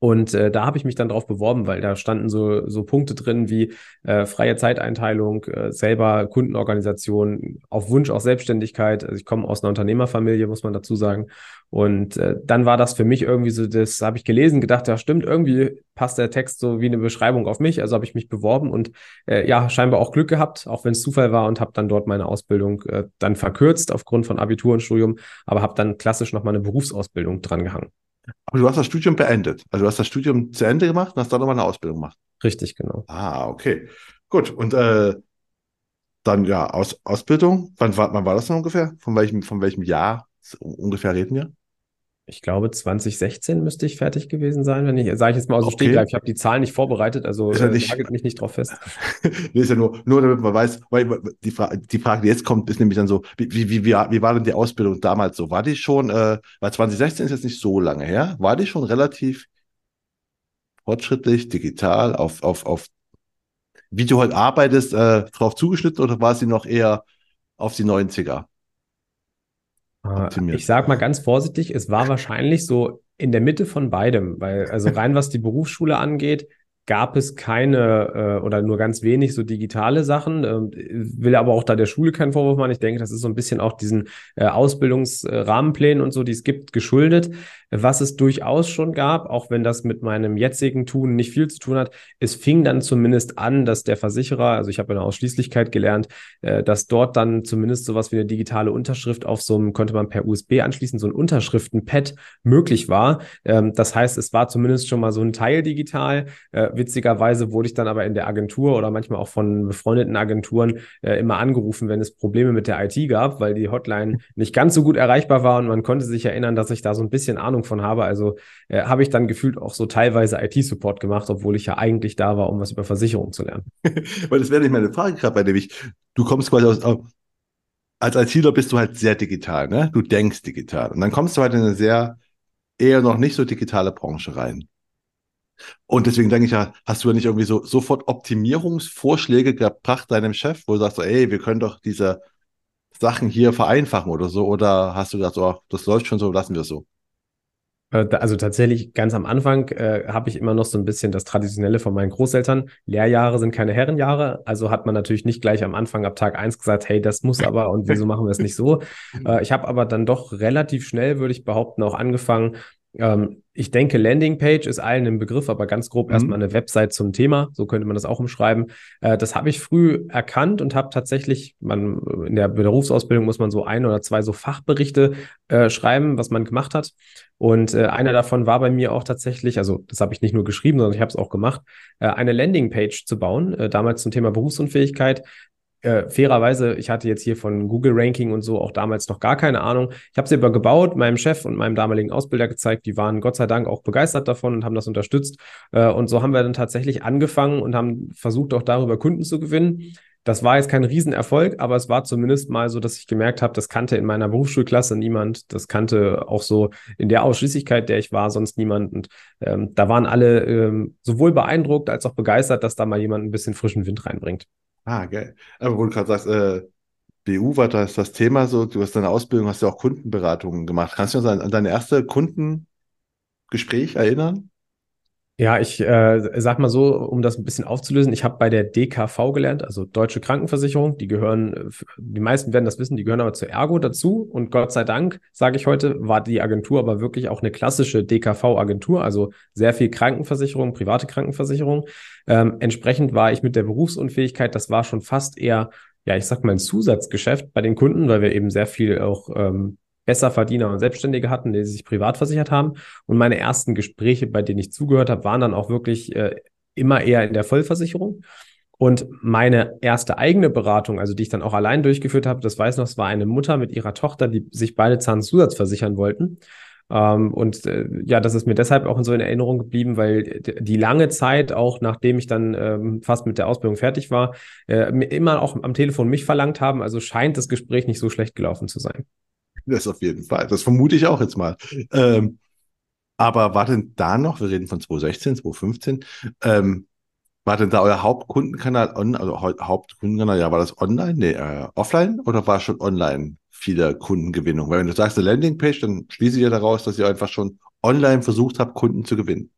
und äh, da habe ich mich dann drauf beworben, weil da standen so, so Punkte drin wie äh, freie Zeiteinteilung, äh, selber Kundenorganisation, auf Wunsch auch Selbstständigkeit. Also ich komme aus einer Unternehmerfamilie, muss man dazu sagen. Und äh, dann war das für mich irgendwie so, das habe ich gelesen, gedacht, ja stimmt, irgendwie passt der Text so wie eine Beschreibung auf mich. Also habe ich mich beworben und äh, ja, scheinbar auch Glück gehabt, auch wenn es Zufall war und habe dann dort meine Ausbildung äh, dann verkürzt aufgrund von Abitur und Studium, aber habe dann klassisch noch mal eine Berufsausbildung dran gehangen. Aber du hast das Studium beendet. Also du hast das Studium zu Ende gemacht und hast dann nochmal eine Ausbildung gemacht. Richtig, genau. Ah, okay. Gut. Und äh, dann ja, Aus, Ausbildung. Wann war, wann war das denn ungefähr? Von welchem, von welchem Jahr ungefähr reden wir? Ich glaube, 2016 müsste ich fertig gewesen sein, wenn ich, sage ich jetzt mal aus dem Okay. Stegreif, ich habe die Zahlen nicht vorbereitet, also Ist ja äh, nicht- nagelt mich nicht drauf fest. nee, ist ja nur, nur damit man weiß, weil die, Fra die Frage, die jetzt kommt, ist nämlich dann so, wie, wie, wie, wie war denn die Ausbildung damals so? War die schon, äh, weil 2016 ist jetzt nicht so lange her, war die schon relativ fortschrittlich, digital, auf, auf, auf wie du heute arbeitest, äh, drauf zugeschnitten oder war sie noch eher auf die 90er? Optimiert. Ich sage mal ganz vorsichtig, es war wahrscheinlich so in der Mitte von beidem, weil also rein was die Berufsschule angeht, gab es keine äh, oder nur ganz wenig so digitale Sachen. Ähm, will aber auch da der Schule keinen Vorwurf machen. Ich denke, das ist so ein bisschen auch diesen äh, Ausbildungsrahmenplänen und so, die es gibt, geschuldet. Was es durchaus schon gab, auch wenn das mit meinem jetzigen Tun nicht viel zu tun hat, es fing dann zumindest an, dass der Versicherer, also ich habe in der Ausschließlichkeit gelernt, äh, dass dort dann zumindest sowas wie eine digitale Unterschrift auf so einem, konnte man per USB anschließen, so ein Unterschriftenpad möglich war. Ähm, das heißt, es war zumindest schon mal so ein Teil digital. Äh, witzigerweise wurde ich dann aber in der Agentur oder manchmal auch von befreundeten Agenturen äh, immer angerufen, wenn es Probleme mit der IT gab, weil die Hotline nicht ganz so gut erreichbar war und man konnte sich erinnern, dass ich da so ein bisschen Ahnung von habe. Also äh, habe ich dann gefühlt auch so teilweise IT-Support gemacht, obwohl ich ja eigentlich da war, um was über Versicherung zu lernen. Weil das wäre nicht meine Frage gerade, weil nämlich, du kommst quasi aus, au- als ITler bist du halt sehr digital, ne? Du denkst digital. Und dann kommst du halt in eine sehr, eher noch nicht so digitale Branche rein. Und deswegen denke ich ja, hast du ja nicht irgendwie so sofort Optimierungsvorschläge gebracht deinem Chef, wo du sagst, ey, wir können doch diese Sachen hier vereinfachen oder so, oder hast du gesagt, so, das läuft schon so, lassen wir es so. Äh, Also tatsächlich ganz am Anfang äh, habe ich immer noch so ein bisschen das Traditionelle von meinen Großeltern. Lehrjahre sind keine Herrenjahre. Also hat man natürlich nicht gleich am Anfang ab Tag eins gesagt, hey, das muss aber und wieso machen wir es nicht so? Äh, ich habe aber dann doch relativ schnell, würde ich behaupten, auch angefangen. Ähm, ich denke, Landingpage ist allen ein Begriff, aber ganz grob Mhm. erstmal eine Website zum Thema. So könnte man das auch umschreiben. Äh, das habe ich früh erkannt und habe tatsächlich, man, in der Berufsausbildung muss man so ein oder zwei so Fachberichte äh, schreiben, was man gemacht hat. Und äh, einer davon war bei mir auch tatsächlich, also das habe ich nicht nur geschrieben, sondern ich habe es auch gemacht, äh, eine Landingpage zu bauen, äh, damals zum Thema Berufsunfähigkeit. Äh, fairerweise, ich hatte jetzt hier von Google Ranking und so auch damals noch gar keine Ahnung. Ich habe sie aber gebaut, meinem Chef und meinem damaligen Ausbilder gezeigt. Die waren Gott sei Dank auch begeistert davon und haben das unterstützt. Äh, und so haben wir dann tatsächlich angefangen und haben versucht, auch darüber Kunden zu gewinnen. Das war jetzt kein Riesenerfolg, aber es war zumindest mal so, dass ich gemerkt habe, das kannte in meiner Berufsschulklasse niemand. Das kannte auch so in der Ausschließlichkeit, der ich war, sonst niemand. Und ähm, da waren alle ähm, sowohl beeindruckt als auch begeistert, dass da mal jemand ein bisschen frischen Wind reinbringt. Ah, geil. Aber wo du gerade sagst, äh, BU war das das Thema so, du hast deine Ausbildung, hast ja auch Kundenberatungen gemacht. Kannst du uns an, an deine erste Kundengespräch erinnern? Ja, ich äh, sag mal so, um das ein bisschen aufzulösen, ich habe bei der DKV gelernt, also Deutsche Krankenversicherung. Die gehören, die meisten werden das wissen, die gehören aber zur Ergo dazu. Und Gott sei Dank, sage ich heute, war die Agentur aber wirklich auch eine klassische DKV-Agentur, also sehr viel Krankenversicherung, private Krankenversicherung. Ähm, entsprechend war ich mit der Berufsunfähigkeit, das war schon fast eher, ja, ich sag mal, ein Zusatzgeschäft bei den Kunden, weil wir eben sehr viel auch ähm, Besserverdiener und Selbstständige hatten, die sich privat versichert haben. Und meine ersten Gespräche, bei denen ich zugehört habe, waren dann auch wirklich äh, immer eher in der Vollversicherung. Und meine erste eigene Beratung, also die ich dann auch allein durchgeführt habe, das weiß noch, es war eine Mutter mit ihrer Tochter, die sich beide Zahnzusatz versichern wollten. Ähm, und äh, ja, das ist mir deshalb auch so in Erinnerung geblieben, weil die lange Zeit, auch nachdem ich dann ähm, fast mit der Ausbildung fertig war, äh, immer auch am Telefon mich verlangt haben. Also scheint das Gespräch nicht so schlecht gelaufen zu sein. Das auf jeden Fall. Das vermute ich auch jetzt mal. Ähm, aber war denn da noch, wir reden von 2016, 2015, ähm, war denn da euer Hauptkundenkanal, on, also Hau- Hauptkundenkanal, ja, war das online? Nee, äh, offline oder war schon online viele Kundengewinnung? Weil wenn du sagst, eine Landingpage, dann schließe ich ja daraus, dass ihr einfach schon online versucht habt, Kunden zu gewinnen.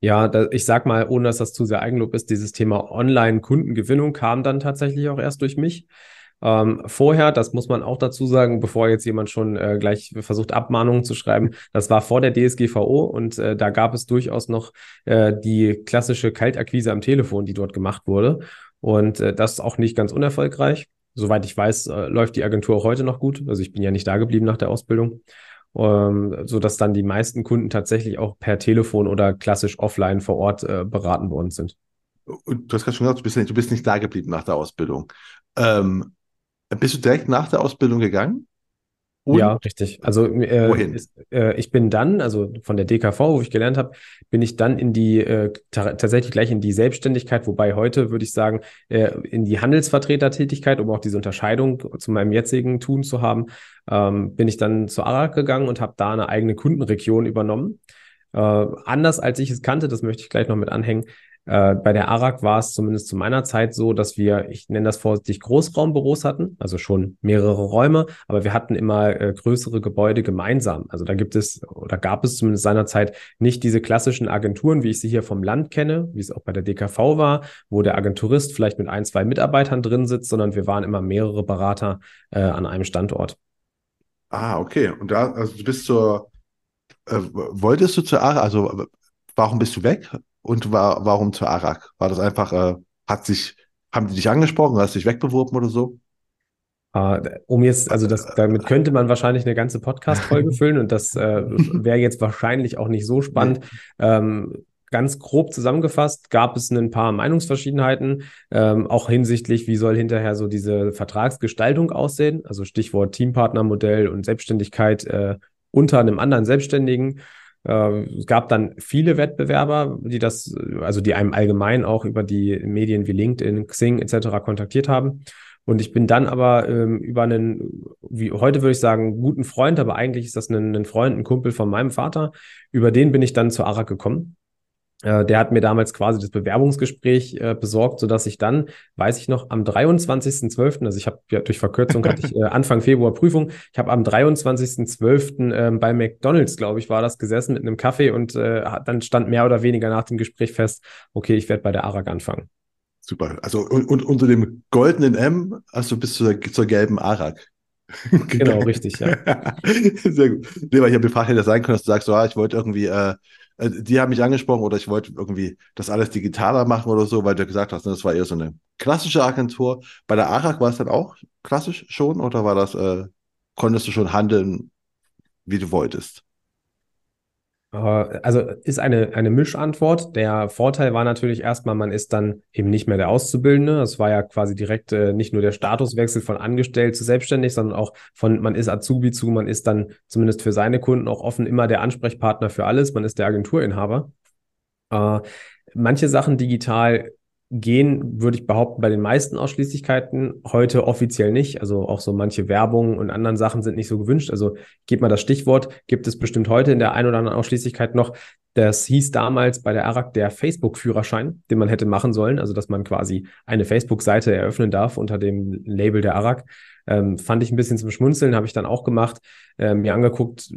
Ja, da, ich sag mal, ohne dass das zu sehr Eigenlob ist, dieses Thema Online-Kundengewinnung kam dann tatsächlich auch erst durch mich. Ähm, vorher, das muss man auch dazu sagen, bevor jetzt jemand schon äh, gleich versucht, Abmahnungen zu schreiben, das war vor der DSGVO und äh, da gab es durchaus noch äh, die klassische Kaltakquise am Telefon, die dort gemacht wurde. Und äh, das ist auch nicht ganz unerfolgreich. Soweit ich weiß, äh, läuft die Agentur auch heute noch gut. Also ich bin ja nicht da geblieben nach der Ausbildung. Ähm, so dass dann die meisten Kunden tatsächlich auch per Telefon oder klassisch offline vor Ort äh, beraten worden sind. Und du hast gerade schon gesagt, du bist nicht, du bist nicht da geblieben nach der Ausbildung. Ähm, bist du direkt nach der Ausbildung gegangen? Und? Ja, richtig. Also äh? Ist, äh, ich bin dann, also von der DKV, wo ich gelernt habe, bin ich dann in die äh, tatsächlich gleich in die Selbstständigkeit, wobei heute würde ich sagen, äh, in die Handelsvertretertätigkeit, um auch diese Unterscheidung zu meinem jetzigen Tun zu haben, ähm, bin ich dann zu ARAG gegangen und habe da eine eigene Kundenregion übernommen. Äh, anders als ich es kannte, das möchte ich gleich noch mit anhängen, äh, bei der ARAG war es zumindest zu meiner Zeit so, dass wir, ich nenne das vorsichtig, Großraumbüros hatten, also schon mehrere Räume, aber wir hatten immer äh, größere Gebäude gemeinsam. Also da gibt es oder gab es zumindest seinerzeit nicht diese klassischen Agenturen, wie ich sie hier vom Land kenne, wie es auch bei der DKV war, wo der Agenturist vielleicht mit ein, zwei Mitarbeitern drin sitzt, sondern wir waren immer mehrere Berater äh, an einem Standort. Ah, okay. Und da, also du bist zur, äh, wolltest du zur ARAG, also warum bist du weg? Und war, warum zu Arak? War das einfach, äh, hat sich, haben die dich angesprochen, hast dich wegbeworben oder so? Uh, um jetzt, also das, damit könnte man wahrscheinlich eine ganze Podcast-Folge füllen und das äh, wäre jetzt wahrscheinlich auch nicht so spannend. Ähm, ganz grob zusammengefasst gab es ein paar Meinungsverschiedenheiten, ähm, auch hinsichtlich, wie soll hinterher so diese Vertragsgestaltung aussehen, also Stichwort Teampartnermodell und Selbstständigkeit äh, unter einem anderen Selbstständigen. Äh, es gab dann viele Wettbewerber, die das, also die einem allgemein auch über die Medien wie LinkedIn, Xing etc. kontaktiert haben. Und ich bin dann aber ähm, über einen, wie heute würde ich sagen, guten Freund, aber eigentlich ist das ein, ein Freund, ein Kumpel von meinem Vater. Über den bin ich dann zu Arak gekommen. Äh, der hat mir damals quasi das Bewerbungsgespräch äh, besorgt, sodass ich dann, weiß ich noch, am 23.12., also ich habe ja durch Verkürzung hatte ich äh, Anfang Februar Prüfung, ich habe am 23.12. Äh, bei McDonalds, glaube ich, war das gesessen mit einem Kaffee und äh, dann stand mehr oder weniger nach dem Gespräch fest, okay, ich werde bei der ARAG anfangen. Super. Also und, und unter dem goldenen M hast du bis zur, zur gelben ARAG. genau, richtig, ja. Sehr gut. Nee, weil ich habe gefragt, hätte sein können, dass du sagst, so, ah, ich wollte irgendwie äh, äh, die haben mich angesprochen oder ich wollte irgendwie das alles digitaler machen oder so, weil du gesagt hast, ne, das war eher so eine klassische Agentur. Bei der ARAG war es dann auch klassisch schon oder war das, äh, konntest du schon handeln, wie du wolltest? Äh, also ist eine, eine Mischantwort. Der Vorteil war natürlich erstmal, man ist dann eben nicht mehr der Auszubildende. Es war ja quasi direkt äh, nicht nur der Statuswechsel von angestellt zu selbstständig, sondern auch von man ist Azubi zu, man ist dann zumindest für seine Kunden auch offen immer der Ansprechpartner für alles. Man ist der Agenturinhaber. Äh, manche Sachen digital gehen, würde ich behaupten, bei den meisten Ausschließlichkeiten heute offiziell nicht. Also auch so manche Werbung und anderen Sachen sind nicht so gewünscht. Also gebt mal das Stichwort, gibt es bestimmt heute in der ein oder anderen Ausschließlichkeit noch. Das hieß damals bei der ARAG der Facebook-Führerschein, den man hätte machen sollen. Also dass man quasi eine Facebook-Seite eröffnen darf unter dem Label der ARAG. Ähm, fand ich ein bisschen zum Schmunzeln, habe ich dann auch gemacht, äh, mir angeguckt.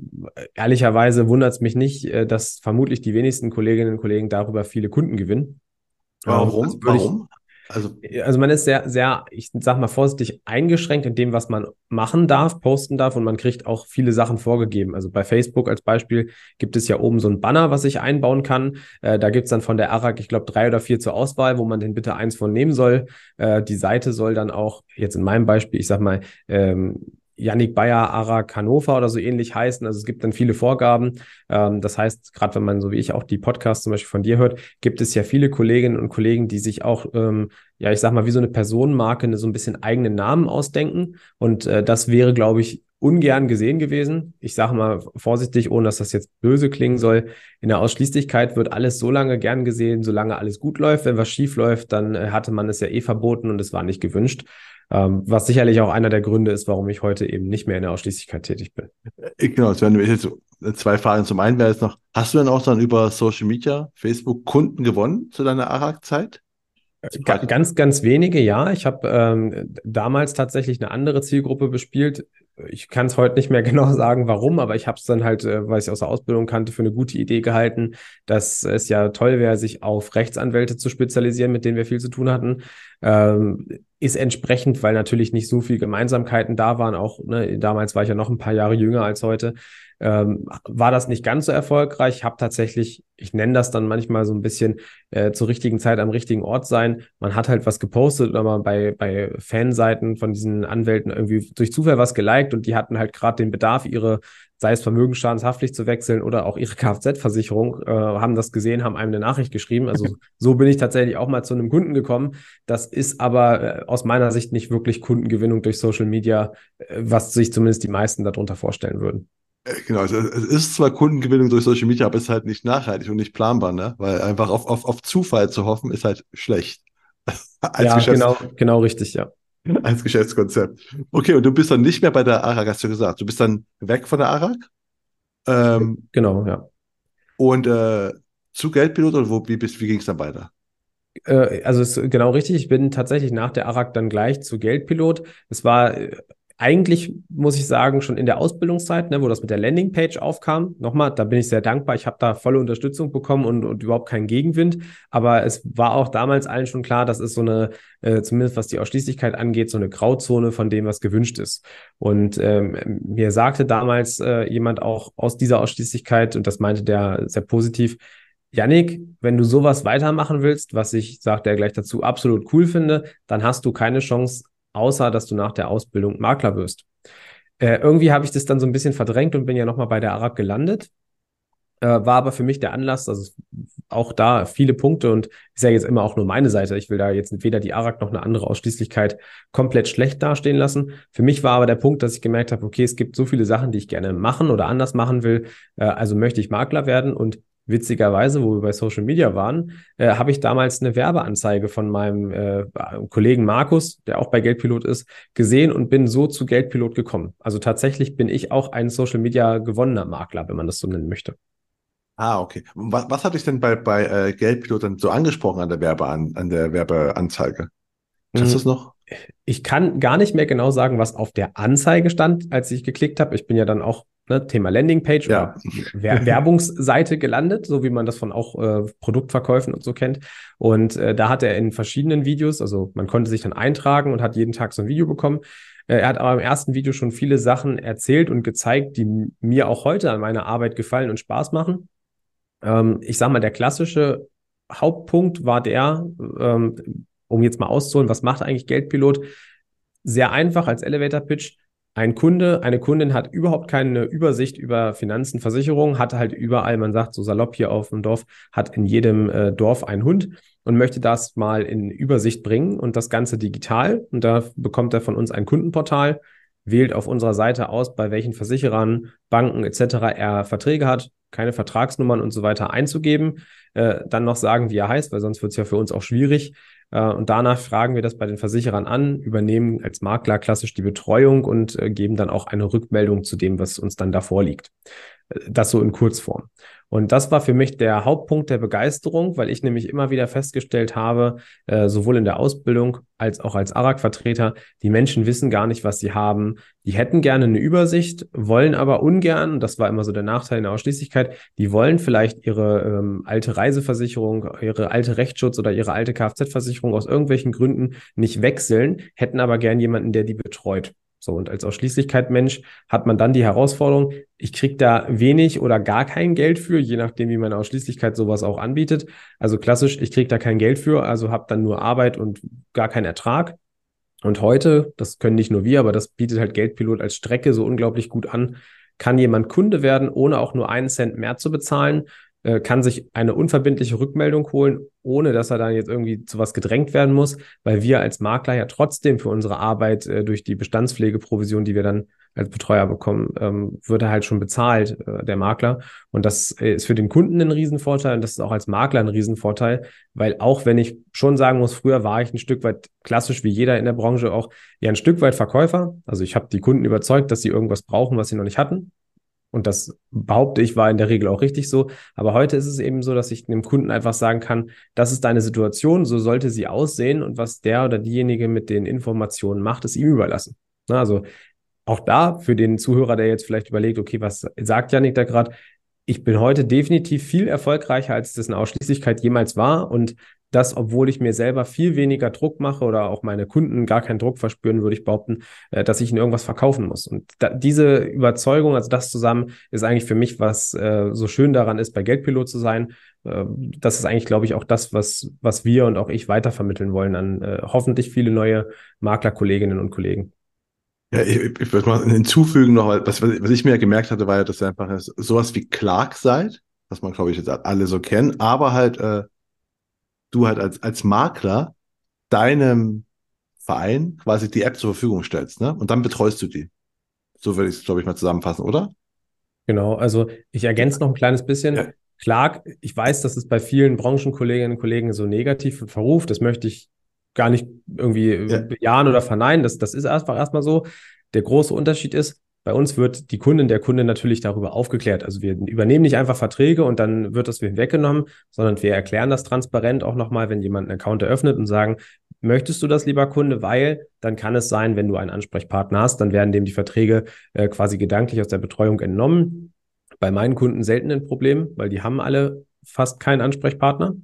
Ehrlicherweise wundert es mich nicht, äh, dass vermutlich die wenigsten Kolleginnen und Kollegen darüber viele Kunden gewinnen. Warum? Also Warum? Also, also man ist sehr, sehr, ich sag mal vorsichtig, eingeschränkt in dem, was man machen darf, posten darf und man kriegt auch viele Sachen vorgegeben. Also bei Facebook als Beispiel gibt es ja oben so ein Banner, was ich einbauen kann. Äh, da gibt's dann von der ARAG, ich glaube, drei oder vier zur Auswahl, wo man den bitte eins von nehmen soll. Äh, die Seite soll dann auch, jetzt in meinem Beispiel, ich sag mal, ähm, Yannick Bayer, Arak Hannover oder so ähnlich heißen. Also es gibt dann viele Vorgaben. Ähm, das heißt, gerade wenn man so wie ich auch die Podcasts zum Beispiel von dir hört, gibt es ja viele Kolleginnen und Kollegen, die sich auch, ähm, ja, ich sag mal, wie so eine Personenmarke, so ein bisschen eigenen Namen ausdenken. Und äh, das wäre, glaube ich, ungern gesehen gewesen. Ich sage mal vorsichtig, ohne dass das jetzt böse klingen soll. In der Ausschließlichkeit wird alles so lange gern gesehen, solange alles gut läuft. Wenn was schief läuft, dann äh, hatte man es ja eh verboten und es war nicht gewünscht. Ähm, was sicherlich auch einer der Gründe ist, warum ich heute eben nicht mehr in der Ausschließlichkeit tätig bin. Äh, genau, es werden jetzt zwei Fragen. Zum einen wäre jetzt noch, hast du denn auch dann über Social Media, Facebook Kunden gewonnen zu deiner ARAG-Zeit? Äh, ganz, ganz wenige, ja. Ich habe ähm, damals tatsächlich eine andere Zielgruppe bespielt. Ich kann es heute nicht mehr genau sagen, warum, aber ich habe es dann halt, äh, weil ich aus der Ausbildung kannte, für eine gute Idee gehalten, dass es ja toll wäre, sich auf Rechtsanwälte zu spezialisieren, mit denen wir viel zu tun hatten. Ähm, ist entsprechend, weil natürlich nicht so viel Gemeinsamkeiten da waren. Auch ne, damals war ich ja noch ein paar Jahre jünger als heute. Ähm, war das nicht ganz so erfolgreich. Ich habe tatsächlich, ich nenne das dann manchmal so ein bisschen äh, zur richtigen Zeit am richtigen Ort sein. Man hat halt was gepostet oder mal bei, bei Fanseiten von diesen Anwälten irgendwie durch Zufall was geliked und die hatten halt gerade den Bedarf, ihre sei es Vermögensschadenshaftlich zu wechseln oder auch ihre Kfz-Versicherung, äh, haben das gesehen, haben einem eine Nachricht geschrieben. Also so bin ich tatsächlich auch mal zu einem Kunden gekommen. Das ist aber äh, aus meiner Sicht nicht wirklich Kundengewinnung durch Social Media, äh, was sich zumindest die meisten darunter vorstellen würden. Äh, genau, es ist zwar Kundengewinnung durch Social Media, aber es ist halt nicht nachhaltig und nicht planbar, ne? Weil einfach auf, auf, auf Zufall zu hoffen, ist halt schlecht. ja, genau, genau richtig, ja. Als Geschäftskonzept. Okay, und du bist dann nicht mehr bei der ARAG, hast du gesagt. Du bist dann weg von der ARAG? Ähm, genau, ja. Und äh, zu Geldpilot oder wo, wie, wie ging es dann weiter? Äh, also ist genau richtig. Ich bin tatsächlich nach der ARAG dann gleich zu Geldpilot. Es war äh, eigentlich, muss ich sagen, schon in der Ausbildungszeit, ne, wo das mit der Landingpage aufkam, nochmal, da bin ich sehr dankbar. Ich habe da volle Unterstützung bekommen und, und überhaupt keinen Gegenwind. Aber es war auch damals allen schon klar, das ist so eine, äh, zumindest was die Ausschließlichkeit angeht, so eine Grauzone von dem, was gewünscht ist. Und ähm, mir sagte damals äh, jemand auch aus dieser Ausschließlichkeit, und das meinte der sehr positiv, Yannick, wenn du sowas weitermachen willst, was ich, sagt er gleich dazu, absolut cool finde, dann hast du keine Chance, außer dass du nach der Ausbildung Makler wirst. Äh, irgendwie habe ich das dann so ein bisschen verdrängt und bin ja nochmal bei der Arab gelandet. Äh, war aber für mich der Anlass, also auch da viele Punkte und ist ja jetzt immer auch nur meine Seite. Ich will da jetzt weder die ARAG noch eine andere Ausschließlichkeit komplett schlecht dastehen lassen. Für mich war aber der Punkt, dass ich gemerkt habe, okay, es gibt so viele Sachen, die ich gerne machen oder anders machen will. Äh, also möchte ich Makler werden und Witzigerweise, wo wir bei Social Media waren, äh, habe ich damals eine Werbeanzeige von meinem äh, Kollegen Markus, der auch bei Geldpilot ist, gesehen und bin so zu Geldpilot gekommen. Also tatsächlich bin ich auch ein Social Media gewonnener Makler, wenn man das so nennen möchte. Ah, okay. Was, was hat dich denn bei, bei äh, Geldpilot dann so angesprochen an der Werbean an der Werbeanzeige? Hast du es noch? Ich kann gar nicht mehr genau sagen, was auf der Anzeige stand, als ich geklickt habe. Ich bin ja dann auch ne, Thema Landingpage ja. oder Werbungsseite gelandet, so wie man das von auch äh, Produktverkäufen und so kennt. Und äh, da hat er in verschiedenen Videos, also man konnte sich dann eintragen und hat jeden Tag so ein Video bekommen. Äh, er hat aber im ersten Video schon viele Sachen erzählt und gezeigt, die mir auch heute an meiner Arbeit gefallen und Spaß machen. Ähm, ich sage mal, der klassische Hauptpunkt war der, ähm, um jetzt mal auszuholen, was macht eigentlich Geldpilot? Sehr einfach als Elevator Pitch ein Kunde, eine Kundin hat überhaupt keine Übersicht über Finanzen, Versicherungen, hat halt überall, man sagt so salopp hier auf dem Dorf, hat in jedem äh, Dorf einen Hund und möchte das mal in Übersicht bringen und das Ganze digital. Und da bekommt er von uns ein Kundenportal, wählt auf unserer Seite aus, bei welchen Versicherern, Banken etc. er Verträge hat, keine Vertragsnummern und so weiter einzugeben, äh, dann noch sagen, wie er heißt, weil sonst wird es ja für uns auch schwierig. Äh, und danach fragen wir das bei den Versicherern an, übernehmen als Makler klassisch die Betreuung und äh, geben dann auch eine Rückmeldung zu dem, was uns dann da vorliegt. Äh, das so in Kurzform. Und das war für mich der Hauptpunkt der Begeisterung, weil ich nämlich immer wieder festgestellt habe, äh, sowohl in der Ausbildung als auch als ARAG-Vertreter, die Menschen wissen gar nicht, was sie haben. Die hätten gerne eine Übersicht, wollen aber ungern, das war immer so der Nachteil in der Ausschließlichkeit, die wollen vielleicht ihre ähm, alte Reiseversicherung, ihre alte Rechtsschutz oder ihre alte Kfz-Versicherung aus irgendwelchen Gründen nicht wechseln, hätten aber gern jemanden, der die betreut. So, und als Ausschließlichkeit Mensch hat man dann die Herausforderung, ich kriege da wenig oder gar kein Geld für, je nachdem, wie meine Ausschließlichkeit sowas auch anbietet. Also klassisch, ich kriege da kein Geld für, also habe dann nur Arbeit und gar keinen Ertrag. Und heute, das können nicht nur wir, aber das bietet halt Geldpilot als Strecke so unglaublich gut an, kann jemand Kunde werden, ohne auch nur einen Cent mehr zu bezahlen kann sich eine unverbindliche Rückmeldung holen, ohne dass er dann jetzt irgendwie zu was gedrängt werden muss, weil wir als Makler ja trotzdem für unsere Arbeit äh, durch die Bestandspflegeprovision, die wir dann als Betreuer bekommen, ähm, wird er halt schon bezahlt, äh, der Makler. Und das ist für den Kunden ein Riesenvorteil und das ist auch als Makler ein Riesenvorteil, weil auch wenn ich schon sagen muss, früher war ich ein Stück weit klassisch wie jeder in der Branche auch ja ein Stück weit Verkäufer. Also ich habe die Kunden überzeugt, dass sie irgendwas brauchen, was sie noch nicht hatten. Und das behaupte ich, war in der Regel auch richtig so. Aber heute ist es eben so, dass ich dem Kunden einfach sagen kann, das ist deine Situation, so sollte sie aussehen und was der oder diejenige mit den Informationen macht, ist ihm überlassen. Also auch da für den Zuhörer, der jetzt vielleicht überlegt, okay, was sagt Janik da gerade? Ich bin heute definitiv viel erfolgreicher, als das eine Ausschließlichkeit jemals war. Und das, obwohl ich mir selber viel weniger Druck mache oder auch meine Kunden gar keinen Druck verspüren, würde ich behaupten, äh, dass ich ihnen irgendwas verkaufen muss. Und da, diese Überzeugung, also das zusammen, ist eigentlich für mich, was äh, so schön daran ist, bei Geldpilot zu sein. Äh, das ist eigentlich, glaube ich, auch das, was, was wir und auch ich weitervermitteln wollen an äh, hoffentlich viele neue Maklerkolleginnen und Kollegen. Ja, ich, ich würde mal hinzufügen noch, was, was ich mir gemerkt hatte, war ja, dass ihr einfach sowas wie Clark seid, was man, glaube ich, jetzt alle so kennen, aber halt äh, du halt als, als Makler deinem Verein quasi die App zur Verfügung stellst, ne? Und dann betreust du die. So würde ich es, glaube ich, mal zusammenfassen, oder? Genau, also ich ergänze noch ein kleines bisschen. Ja. Clark, ich weiß, dass es bei vielen Branchenkolleginnen und Kollegen so negativ verruft. Das möchte ich gar nicht irgendwie ja. bejahen oder verneinen. Das, das ist einfach erstmal so. Der große Unterschied ist, bei uns wird die Kundin, der Kunde natürlich darüber aufgeklärt. Also wir übernehmen nicht einfach Verträge und dann wird das weggenommen, sondern wir erklären das transparent auch nochmal, wenn jemand einen Account eröffnet und sagen, möchtest du das, lieber Kunde? Weil dann kann es sein, wenn du einen Ansprechpartner hast, dann werden dem die Verträge äh, quasi gedanklich aus der Betreuung entnommen. Bei meinen Kunden selten ein Problem, weil die haben alle fast keinen Ansprechpartner.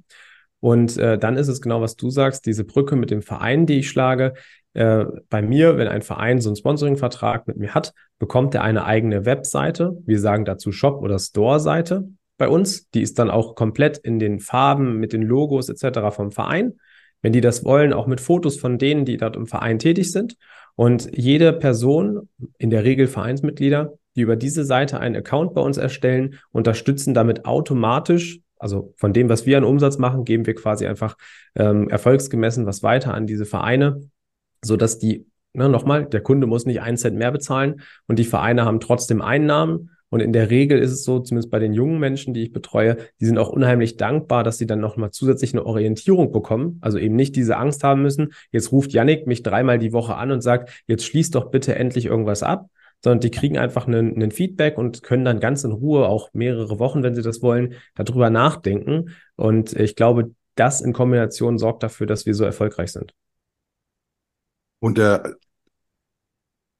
Und äh, dann ist es genau, was du sagst, diese Brücke mit dem Verein, die ich schlage. Äh, bei mir, wenn ein Verein so einen Sponsoring-Vertrag mit mir hat, bekommt er eine eigene Webseite. Wir sagen dazu Shop- oder Store-Seite bei uns. Die ist dann auch komplett in den Farben, mit den Logos etc. vom Verein. Wenn die das wollen, auch mit Fotos von denen, die dort im Verein tätig sind. Und jede Person, in der Regel Vereinsmitglieder, die über diese Seite einen Account bei uns erstellen, unterstützen damit automatisch also von dem, was wir an Umsatz machen, geben wir quasi einfach ähm, erfolgsgemessen was weiter an diese Vereine, so dass die, ne, nochmal, der Kunde muss nicht einen Cent mehr bezahlen und die Vereine haben trotzdem Einnahmen. Und in der Regel ist es so, zumindest bei den jungen Menschen, die ich betreue, die sind auch unheimlich dankbar, dass sie dann nochmal zusätzlich eine Orientierung bekommen. Also eben nicht diese Angst haben müssen. Jetzt ruft Yannick mich dreimal die Woche an und sagt, jetzt schließ doch bitte endlich irgendwas ab, sondern die kriegen einfach einen, einen Feedback und können dann ganz in Ruhe, auch mehrere Wochen, wenn sie das wollen, darüber nachdenken. Und ich glaube, das in Kombination sorgt dafür, dass wir so erfolgreich sind. Und der,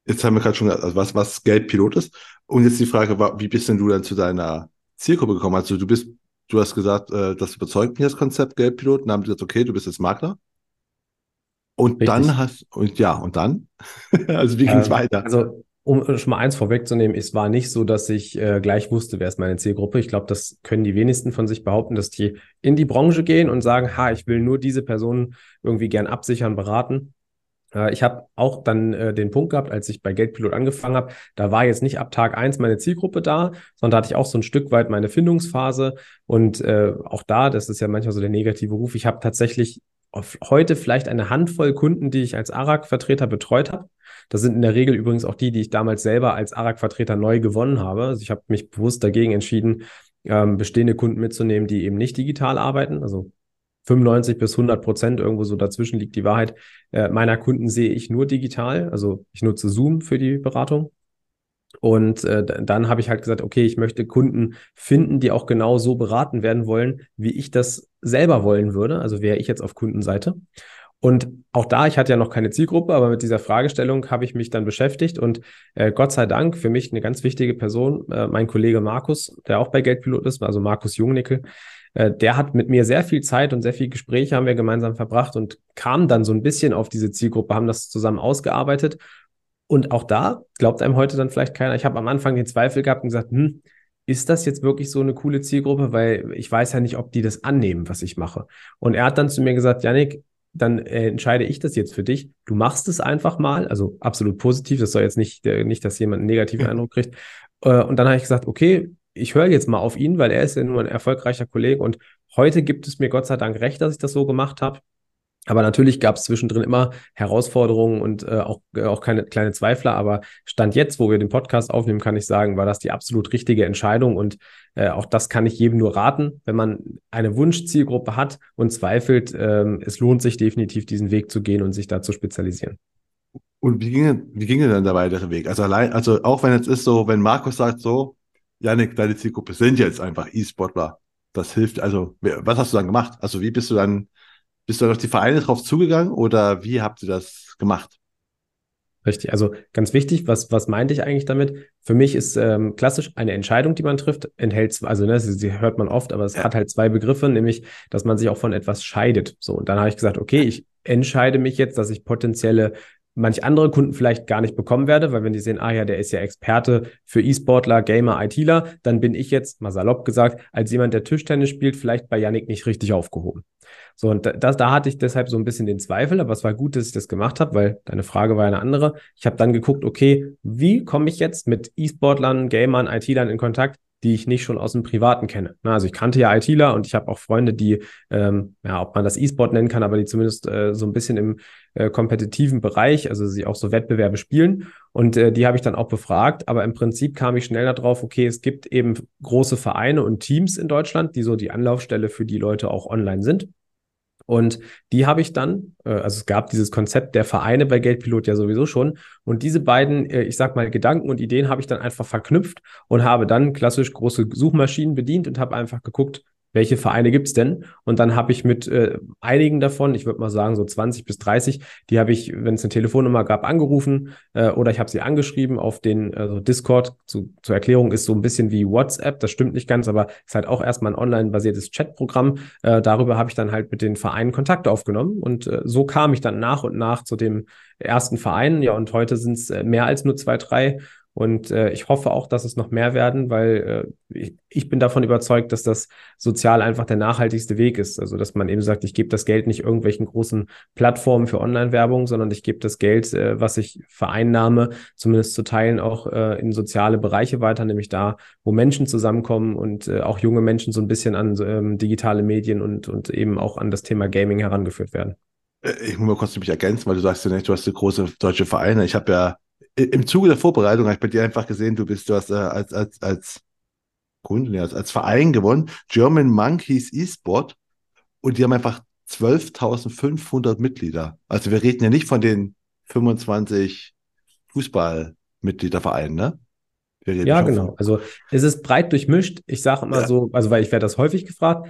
jetzt haben wir gerade schon gesagt, also was, was Geldpilot ist. Und jetzt die Frage, wie bist denn du dann zu deiner Zielgruppe gekommen? Also du bist, du hast gesagt, äh, das überzeugt mich das Konzept Geldpilot. Dann haben die gesagt, okay, du bist jetzt Makler. Und Richtig. dann hast, und ja, und dann? also wie ging es ähm, weiter? Also um schon mal eins vorwegzunehmen, es war nicht so, dass ich äh, gleich wusste, wer ist meine Zielgruppe. Ich glaube, das können die wenigsten von sich behaupten, dass die in die Branche gehen und sagen, ha, ich will nur diese Person irgendwie gern absichern, beraten. Äh, ich habe auch dann äh, den Punkt gehabt, als ich bei Geldpilot angefangen habe, da war jetzt nicht ab Tag eins meine Zielgruppe da, sondern da hatte ich auch so ein Stück weit meine Findungsphase. Und äh, auch da, das ist ja manchmal so der negative Ruf, ich habe tatsächlich heute vielleicht eine Handvoll Kunden, die ich als ARAG-Vertreter betreut habe. Das sind in der Regel übrigens auch die, die ich damals selber als ARAG-Vertreter neu gewonnen habe. Also ich habe mich bewusst dagegen entschieden, ähm, bestehende Kunden mitzunehmen, die eben nicht digital arbeiten. Also 95 bis 100 Prozent, irgendwo so dazwischen liegt die Wahrheit. Äh, meiner Kunden sehe ich nur digital. Also ich nutze Zoom für die Beratung. Und äh, dann habe ich halt gesagt, okay, ich möchte Kunden finden, die auch genau so beraten werden wollen, wie ich das selber wollen würde. Also wäre ich jetzt auf Kundenseite. Und auch da, ich hatte ja noch keine Zielgruppe, aber mit dieser Fragestellung habe ich mich dann beschäftigt und äh, Gott sei Dank für mich eine ganz wichtige Person, äh, mein Kollege Markus, der auch bei Geldpilot ist, also Markus Jungnickel, äh, der hat mit mir sehr viel Zeit und sehr viel Gespräche haben wir gemeinsam verbracht und kam dann so ein bisschen auf diese Zielgruppe, haben das zusammen ausgearbeitet und auch da glaubt einem heute dann vielleicht keiner. Ich habe am Anfang den Zweifel gehabt und gesagt, hm, ist das jetzt wirklich so eine coole Zielgruppe? Weil ich weiß ja nicht, ob die das annehmen, was ich mache. Und er hat dann zu mir gesagt, Janik, dann äh, entscheide ich das jetzt für dich. Du machst es einfach mal, also absolut positiv. Das soll jetzt nicht, äh, nicht dass jemand einen negativen Eindruck kriegt. Äh, und dann habe ich gesagt, okay, ich höre jetzt mal auf ihn, weil er ist ja nur ein erfolgreicher Kollege. Und heute gibt es mir Gott sei Dank recht, dass ich das so gemacht habe. Aber natürlich gab es zwischendrin immer Herausforderungen und äh, auch, äh, auch keine kleine Zweifler. Aber Stand jetzt, wo wir den Podcast aufnehmen, kann ich sagen, war das die absolut richtige Entscheidung. Und äh, auch das kann ich jedem nur raten, wenn man eine Wunschzielgruppe hat und zweifelt, ähm, es lohnt sich definitiv, diesen Weg zu gehen und sich da zu spezialisieren. Und wie ging, wie ging denn der weitere Weg? Also allein, also auch wenn es ist so, wenn Markus sagt so, Janik, deine Zielgruppe sind jetzt einfach E-Sportler. Das hilft, also, was hast du dann gemacht? Also, wie bist du dann bist du auf die Vereine drauf zugegangen oder wie habt ihr das gemacht? Richtig, also ganz wichtig, was, was meinte ich eigentlich damit? Für mich ist ähm, klassisch eine Entscheidung, die man trifft, enthält, also ne, sie, sie hört man oft, aber es ja. hat halt zwei Begriffe, nämlich, dass man sich auch von etwas scheidet. So, und dann habe ich gesagt, okay, ich entscheide mich jetzt, dass ich potenzielle manch andere Kunden vielleicht gar nicht bekommen werde, weil wenn die sehen, ah ja, der ist ja Experte für E-Sportler, Gamer, ITler, dann bin ich jetzt, mal salopp gesagt, als jemand, der Tischtennis spielt, vielleicht bei Yannick nicht richtig aufgehoben. So, und das, da hatte ich deshalb so ein bisschen den Zweifel, aber es war gut, dass ich das gemacht habe, weil deine Frage war eine andere. Ich habe dann geguckt, okay, wie komme ich jetzt mit E-Sportlern, Gamern, IT-Lern in Kontakt, die ich nicht schon aus dem Privaten kenne. Also ich kannte ja ITler und ich habe auch Freunde, die, ähm, ja, ob man das E-Sport nennen kann, aber die zumindest äh, so ein bisschen im äh, kompetitiven Bereich, also sie auch so Wettbewerbe spielen. Und äh, die habe ich dann auch befragt. Aber im Prinzip kam ich schnell darauf, okay, es gibt eben große Vereine und Teams in Deutschland, die so die Anlaufstelle für die Leute auch online sind. Und die habe ich dann, äh, also es gab dieses Konzept der Vereine bei Geldpilot ja sowieso schon. Und diese beiden, äh, ich sag mal, Gedanken und Ideen habe ich dann einfach verknüpft und habe dann klassisch große Suchmaschinen bedient und habe einfach geguckt, welche Vereine gibt's denn? Und dann habe ich mit äh, einigen davon, ich würde mal sagen so 20 bis 30, die habe ich, wenn es eine Telefonnummer gab, angerufen äh, oder ich habe sie angeschrieben auf den also Discord. Zu, zur Erklärung ist so ein bisschen wie WhatsApp, das stimmt nicht ganz, aber ist halt auch erstmal ein online-basiertes Chatprogramm. Äh, darüber habe ich dann halt mit den Vereinen Kontakt aufgenommen und äh, so kam ich dann nach und nach zu dem ersten Verein. Ja, und heute sind es äh, mehr als nur zwei, drei. Und äh, ich hoffe auch, dass es noch mehr werden, weil äh, ich, ich bin davon überzeugt, dass das sozial einfach der nachhaltigste Weg ist. Also dass man eben sagt, ich gebe das Geld nicht irgendwelchen großen Plattformen für Online-Werbung, sondern ich gebe das Geld, äh, was ich vereinnahme, zumindest zu Teilen auch äh, in soziale Bereiche weiter, nämlich da, wo Menschen zusammenkommen und äh, auch junge Menschen so ein bisschen an ähm, digitale Medien und, und eben auch an das Thema Gaming herangeführt werden. Äh, ich muss mal kurz mich ergänzen, weil du sagst ja nicht, du hast eine große deutsche Vereine. Ich habe ja im Zuge der Vorbereitung habe ich bei dir einfach gesehen, du bist, du hast äh, als, als, als Kunde, als, als Verein gewonnen, German Monkeys eSport, und die haben einfach 12.500 Mitglieder. Also wir reden ja nicht von den 25 Fußballmitgliedervereinen, ne? Ja, genau. Also es ist breit durchmischt. Ich sage immer ja. so, also weil ich werde das häufig gefragt,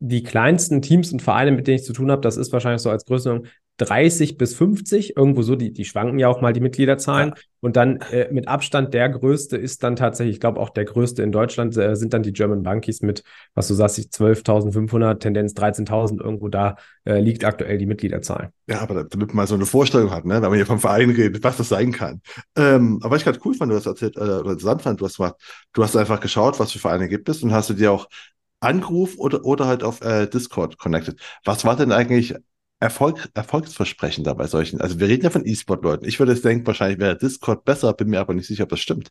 die kleinsten Teams und Vereine, mit denen ich zu tun habe, das ist wahrscheinlich so als Größenordnung 30 bis 50, irgendwo so, die, die schwanken ja auch mal die Mitgliederzahlen. Ja. Und dann äh, mit Abstand der größte ist dann tatsächlich, ich glaube auch der größte in Deutschland, äh, sind dann die German Bunkies mit, was du sagst, 12.500, Tendenz 13.000, irgendwo da äh, liegt aktuell die Mitgliederzahl. Ja, aber damit man mal so eine Vorstellung hat, ne, wenn man hier vom Verein redet, was das sein kann. Ähm, aber ich gerade cool fand, du hast erzählt, äh, oder interessant fand, du hast gemacht, du hast einfach geschaut, was für Vereine gibt es und hast du dir auch angerufen oder, oder halt auf äh, Discord connected. Was war denn eigentlich Erfolg, erfolgsversprechend bei solchen? Also wir reden ja von E-Sport-Leuten. Ich würde jetzt denken, wahrscheinlich wäre Discord besser, bin mir aber nicht sicher, ob das stimmt.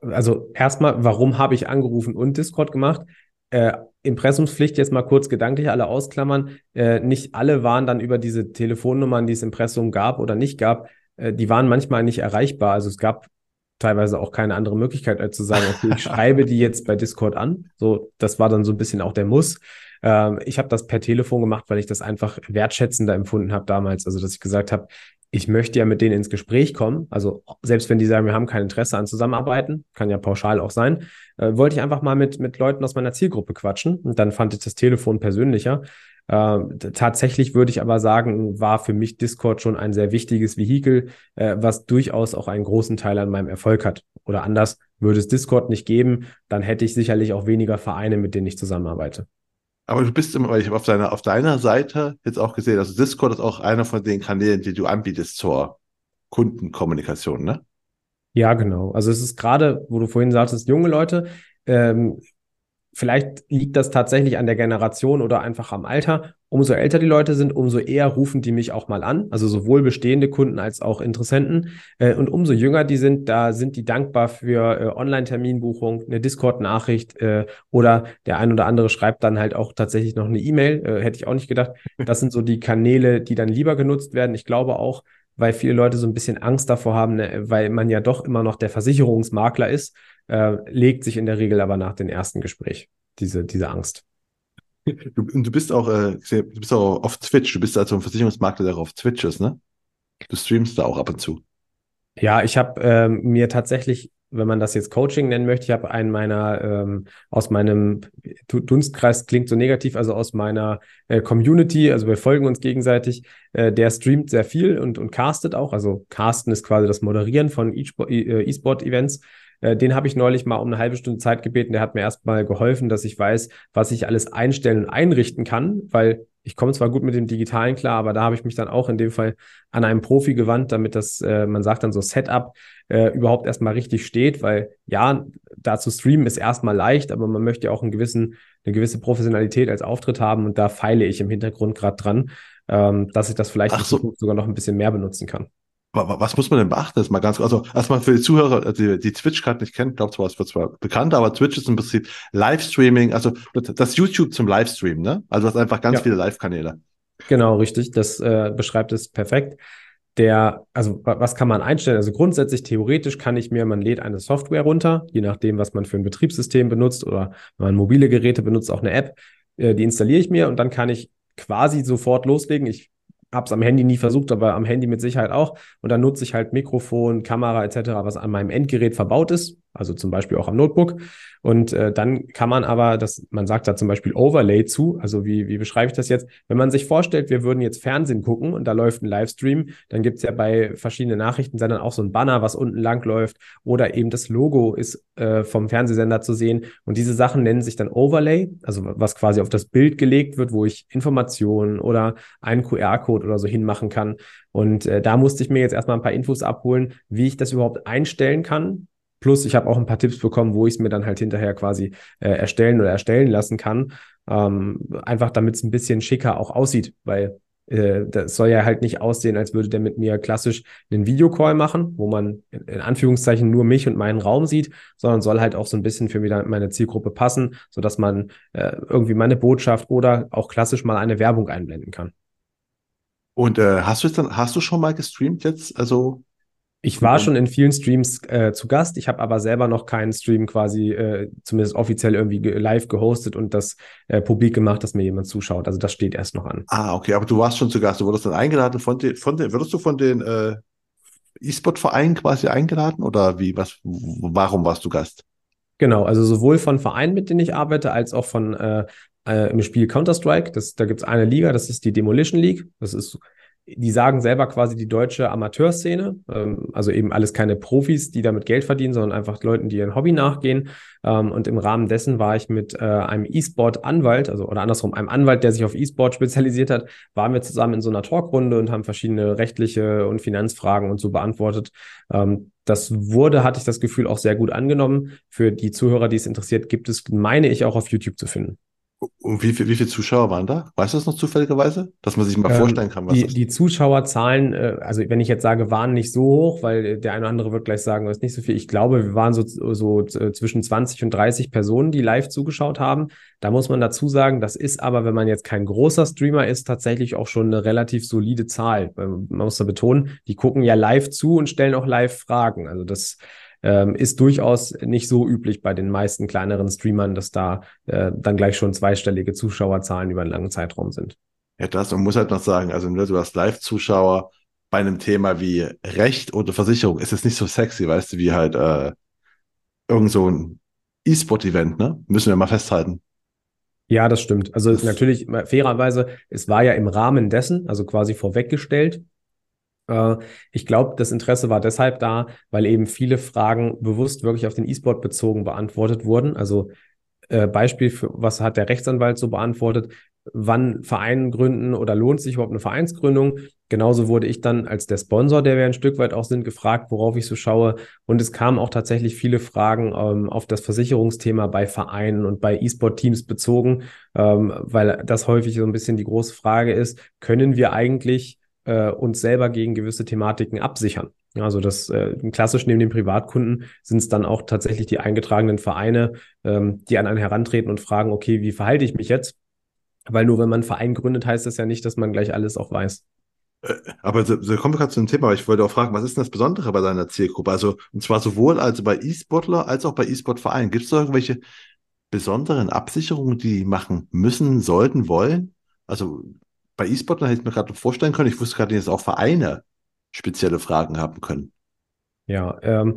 Also erstmal, warum habe ich angerufen und Discord gemacht? Äh, Impressumspflicht jetzt mal kurz gedanklich alle ausklammern. Äh, nicht alle waren dann über diese Telefonnummern, die es Impressum gab oder nicht gab, äh, die waren manchmal nicht erreichbar. Also es gab teilweise auch keine andere Möglichkeit, als zu sagen, okay, ich schreibe die jetzt bei Discord an. So, das war dann so ein bisschen auch der Muss. Ähm, ich habe das per Telefon gemacht, weil ich das einfach wertschätzender empfunden habe damals. Also, dass ich gesagt habe, ich möchte ja mit denen ins Gespräch kommen. Also selbst wenn die sagen, wir haben kein Interesse an Zusammenarbeiten, kann ja pauschal auch sein, äh, wollte ich einfach mal mit, mit Leuten aus meiner Zielgruppe quatschen. Und dann fand ich das Telefon persönlicher. Äh, tatsächlich würde ich aber sagen, war für mich Discord schon ein sehr wichtiges Vehikel, äh, was durchaus auch einen großen Teil an meinem Erfolg hat. Oder anders, würde es Discord nicht geben, dann hätte ich sicherlich auch weniger Vereine, mit denen ich zusammenarbeite. Aber du bist immer, weil ich habe auf deiner, auf deiner Seite jetzt auch gesehen, also Discord ist auch einer von den Kanälen, die du anbietest zur Kundenkommunikation, ne? Ja, genau. Also es ist gerade, wo du vorhin sagtest, junge Leute, ähm, Vielleicht liegt das tatsächlich an der Generation oder einfach am Alter. Umso älter die Leute sind, umso eher rufen die mich auch mal an. Also sowohl bestehende Kunden als auch Interessenten. Äh, und umso jünger die sind, da sind die dankbar für äh, Online-Terminbuchung, eine Discord-Nachricht äh, oder der ein oder andere schreibt dann halt auch tatsächlich noch eine E-Mail. Hätte ich auch nicht gedacht. Das sind so die Kanäle, die dann lieber genutzt werden. Ich glaube auch, weil viele Leute so ein bisschen Angst davor haben, ne, weil man ja doch immer noch der Versicherungsmakler ist äh, legt sich in der Regel aber nach dem ersten Gespräch, diese, diese Angst. Du, du bist auch, äh, du bist auch auf Twitch, du bist also ein Versicherungsmakler, der auf Twitch ist, ne? Du streamst da auch ab und zu. Ja, ich habe ähm, mir tatsächlich wenn man das jetzt Coaching nennen möchte, ich habe einen meiner ähm, aus meinem Dunstkreis klingt so negativ, also aus meiner äh, Community, also wir folgen uns gegenseitig, äh, der streamt sehr viel und, und castet auch. Also casten ist quasi das Moderieren von äh, E-Sport-Events. Äh, den habe ich neulich mal um eine halbe Stunde Zeit gebeten. Der hat mir erstmal geholfen, dass ich weiß, was ich alles einstellen und einrichten kann, weil ich komme zwar gut mit dem Digitalen klar, aber da habe ich mich dann auch in dem Fall an einen Profi gewandt, damit das, äh, man sagt dann so Setup, äh, überhaupt erstmal richtig steht, weil ja, da zu streamen ist erstmal leicht, aber man möchte ja auch einen gewissen, eine gewisse Professionalität als Auftritt haben und da feile ich im Hintergrund gerade dran, ähm, dass ich das vielleicht so. sogar noch ein bisschen mehr benutzen kann. Was muss man denn beachten? Das mal ganz, also erstmal für die Zuhörer, die, die Twitch gerade nicht kennen, glaube zwar, es wird zwar bekannt, aber Twitch ist im Prinzip Livestreaming, also das YouTube zum Livestream, ne? Also du hast einfach ganz ja. viele Live-Kanäle. Genau, richtig. Das äh, beschreibt es perfekt. Der, also was kann man einstellen? Also grundsätzlich, theoretisch kann ich mir, man lädt eine Software runter, je nachdem, was man für ein Betriebssystem benutzt oder wenn man mobile Geräte benutzt, auch eine App, äh, die installiere ich mir und dann kann ich quasi sofort loslegen. Ich habe es am Handy nie versucht, aber am Handy mit Sicherheit auch. Und dann nutze ich halt Mikrofon, Kamera etc., was an meinem Endgerät verbaut ist, also zum Beispiel auch am Notebook. Und äh, dann kann man aber, das, man sagt da zum Beispiel Overlay zu, also wie, wie beschreibe ich das jetzt? Wenn man sich vorstellt, wir würden jetzt Fernsehen gucken und da läuft ein Livestream, dann gibt es ja bei verschiedenen Nachrichtensendern auch so ein Banner, was unten lang läuft oder eben das Logo ist äh, vom Fernsehsender zu sehen. Und diese Sachen nennen sich dann Overlay, also was quasi auf das Bild gelegt wird, wo ich Informationen oder einen QR-Code oder so hinmachen kann. Und äh, da musste ich mir jetzt erstmal ein paar Infos abholen, wie ich das überhaupt einstellen kann Plus, ich habe auch ein paar Tipps bekommen, wo ich es mir dann halt hinterher quasi äh, erstellen oder erstellen lassen kann. Ähm, einfach damit es ein bisschen schicker auch aussieht, weil äh, das soll ja halt nicht aussehen, als würde der mit mir klassisch einen Videocall machen, wo man in, Anführungszeichen nur mich und meinen Raum sieht, sondern soll halt auch so ein bisschen für meine Zielgruppe passen, sodass man äh, irgendwie meine Botschaft oder auch klassisch mal eine Werbung einblenden kann. Und äh, hast du jetzt dann, hast du schon mal gestreamt jetzt? Also ich war schon in vielen Streams äh, zu Gast. Ich habe aber selber noch keinen Stream quasi, äh, zumindest offiziell irgendwie ge live gehostet und das äh, publik gemacht, dass mir jemand zuschaut. Also das steht erst noch an. Ah, okay, aber du warst schon zu Gast. Du wurdest dann eingeladen von den, von den, würdest du von den äh, E-Sport-Vereinen quasi eingeladen oder wie? Was, warum warst du Gast? Genau, also sowohl von Vereinen, mit denen ich arbeite, als auch von äh, äh, im Spiel Counter-Strike. Da gibt es eine Liga, das ist die Demolition League. Das ist die sagen selber quasi die deutsche Amateurszene, ähm, also eben alles keine Profis, die damit Geld verdienen, sondern einfach Leuten, die ihren Hobby nachgehen. Ähm, und im Rahmen dessen war ich mit äh, einem E-Sport-Anwalt, also oder andersrum, einem Anwalt, der sich auf E-Sport spezialisiert hat, waren wir zusammen in so einer Talkrunde und haben verschiedene rechtliche und Finanzfragen und so beantwortet. Ähm, das wurde, hatte ich das Gefühl, auch sehr gut angenommen. Für die Zuhörer, die es interessiert, gibt es, meine ich, auch auf YouTube zu finden. Und wie, viel, wie viele Zuschauer waren da? Weißt du das noch zufälligerweise? Dass man sich mal ähm, vorstellen kann, was die, das Die Zuschauerzahlen, äh, also wenn ich jetzt sage, waren nicht so hoch, weil der eine oder andere wird gleich sagen, das ist nicht so viel. Ich glaube, wir waren so, so äh, zwischen 20 und 30 Personen, die live zugeschaut haben. Da muss man dazu sagen, das ist aber, wenn man jetzt kein großer Streamer ist, tatsächlich auch schon eine relativ solide Zahl. Man muss da betonen, die gucken ja live zu und stellen auch live Fragen. Also das ähm, ist durchaus nicht so üblich bei den meisten kleineren Streamern, dass da äh, dann gleich schon zweistellige Zuschauerzahlen über einen langen Zeitraum sind. Ja, das, man muss halt noch sagen, also ne, du hast Live-Zuschauer bei einem Thema wie Recht oder Versicherung, ist es nicht so sexy, weißt du, wie halt äh, irgend so ein E-Sport-Event, ne? Müssen wir mal festhalten. Ja, das stimmt. Also das natürlich, fairerweise, es war ja im Rahmen dessen, also quasi vorweggestellt, ich glaube, das Interesse war deshalb da, weil eben viele Fragen bewusst wirklich auf den E-Sport bezogen beantwortet wurden. Also äh, Beispiel für was hat der Rechtsanwalt so beantwortet? Wann Verein gründen oder lohnt sich überhaupt eine Vereinsgründung? Genauso wurde ich dann als der Sponsor, der wir ein Stück weit auch sind, gefragt, worauf ich so schaue. Und es kamen auch tatsächlich viele Fragen ähm, auf das Versicherungsthema bei Vereinen und bei E-Sport-Teams bezogen, ähm, weil das häufig so ein bisschen die große Frage ist, können wir eigentlich äh, uns selber gegen gewisse Thematiken absichern. Also das äh, klassisch neben den Privatkunden sind es dann auch tatsächlich die eingetragenen Vereine, ähm, die an einen herantreten und fragen, okay, wie verhalte ich mich jetzt? Weil nur wenn man einen Verein gründet, heißt das ja nicht, dass man gleich alles auch weiß. Äh, aber so, so kommen wir gerade zu dem Thema, aber ich wollte auch fragen, was ist denn das Besondere bei deiner Zielgruppe? Also, und zwar sowohl also bei E-Sportler als auch bei E-Sport-Vereinen. Gibt es da irgendwelche besonderen Absicherungen, die machen müssen, sollten, wollen? Also bei E-Sportlern hätte ich mir gerade vorstellen können, ich wusste gerade, dass auch Vereine spezielle Fragen haben können. Ja, ähm,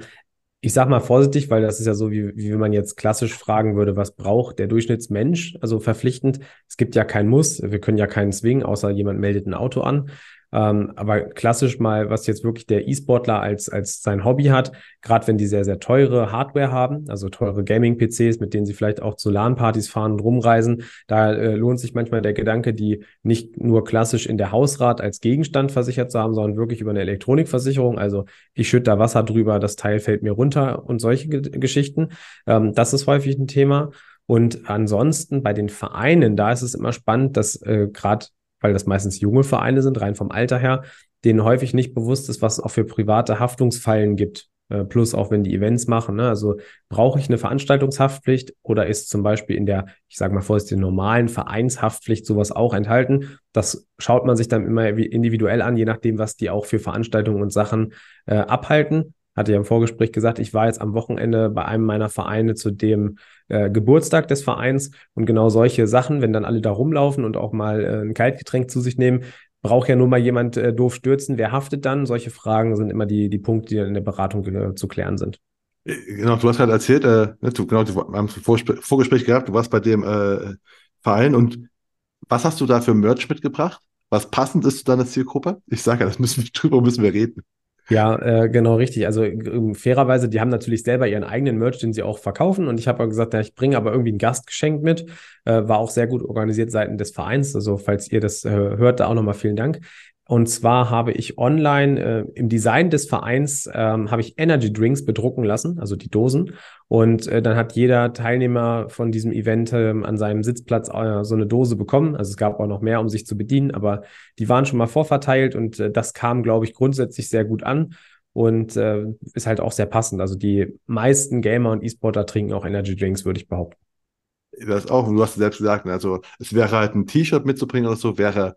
ich sag mal vorsichtig, weil das ist ja so, wie, wie man jetzt klassisch fragen würde, was braucht der Durchschnittsmensch? Also verpflichtend. Es gibt ja keinen Muss. Wir können ja keinen zwingen, außer jemand meldet ein Auto an. Ähm, aber klassisch mal, was jetzt wirklich der E-Sportler als, als sein Hobby hat, gerade wenn die sehr, sehr teure Hardware haben, also teure Gaming-PCs, mit denen sie vielleicht auch zu LAN-Partys fahren und rumreisen, da äh, lohnt sich manchmal der Gedanke, die nicht nur klassisch in der Hausrat als Gegenstand versichert zu haben, sondern wirklich über eine Elektronikversicherung. Also ich schütte da Wasser drüber, das Teil fällt mir runter und solche G Geschichten. Ähm, das ist häufig ein Thema. Und ansonsten bei den Vereinen, da ist es immer spannend, dass äh, gerade weil das meistens junge Vereine sind, rein vom Alter her, denen häufig nicht bewusst ist, was es auch für private Haftungsfallen gibt. Äh, plus auch wenn die Events machen. Ne? Also brauche ich eine Veranstaltungshaftpflicht oder ist zum Beispiel in der, ich sage mal vorsichtig, normalen Vereinshaftpflicht sowas auch enthalten? Das schaut man sich dann immer individuell an, je nachdem, was die auch für Veranstaltungen und Sachen äh, abhalten hatte ja im Vorgespräch gesagt, ich war jetzt am Wochenende bei einem meiner Vereine zu dem äh, Geburtstag des Vereins und genau solche Sachen, wenn dann alle da rumlaufen und auch mal äh, ein Kaltgetränk zu sich nehmen, braucht ja nur mal jemand äh, doof stürzen. Wer haftet dann? Solche Fragen sind immer die, die Punkte, die in der Beratung zu klären sind. Äh, genau, du hast gerade erzählt, äh, ne, du, genau, wir haben Vorgespräch gehabt, du warst bei dem äh, Verein und was hast du da für Merch mitgebracht? Was passend ist zu deiner Zielgruppe? Ich sage ja, das müssen wir drüber müssen wir reden. Ja, äh, genau richtig. Also äh, fairerweise, die haben natürlich selber ihren eigenen Merch, den sie auch verkaufen. Und ich habe gesagt, ja, ich bringe aber irgendwie ein Gastgeschenk mit. Äh, war auch sehr gut organisiert seitens des Vereins. Also falls ihr das äh, hört, da auch nochmal vielen Dank. Und zwar habe ich online äh, im Design des Vereins ähm, habe ich Energy Drinks bedrucken lassen, also die Dosen. Und äh, dann hat jeder Teilnehmer von diesem Event äh, an seinem Sitzplatz äh, so eine Dose bekommen. Also es gab auch noch mehr, um sich zu bedienen, aber die waren schon mal vorverteilt und äh, das kam, glaube ich, grundsätzlich sehr gut an und äh, ist halt auch sehr passend. Also die meisten Gamer und E-Sportler trinken auch Energy Drinks, würde ich behaupten. Das auch, du hast selbst gesagt, ne, also es wäre halt ein T-Shirt mitzubringen oder so, wäre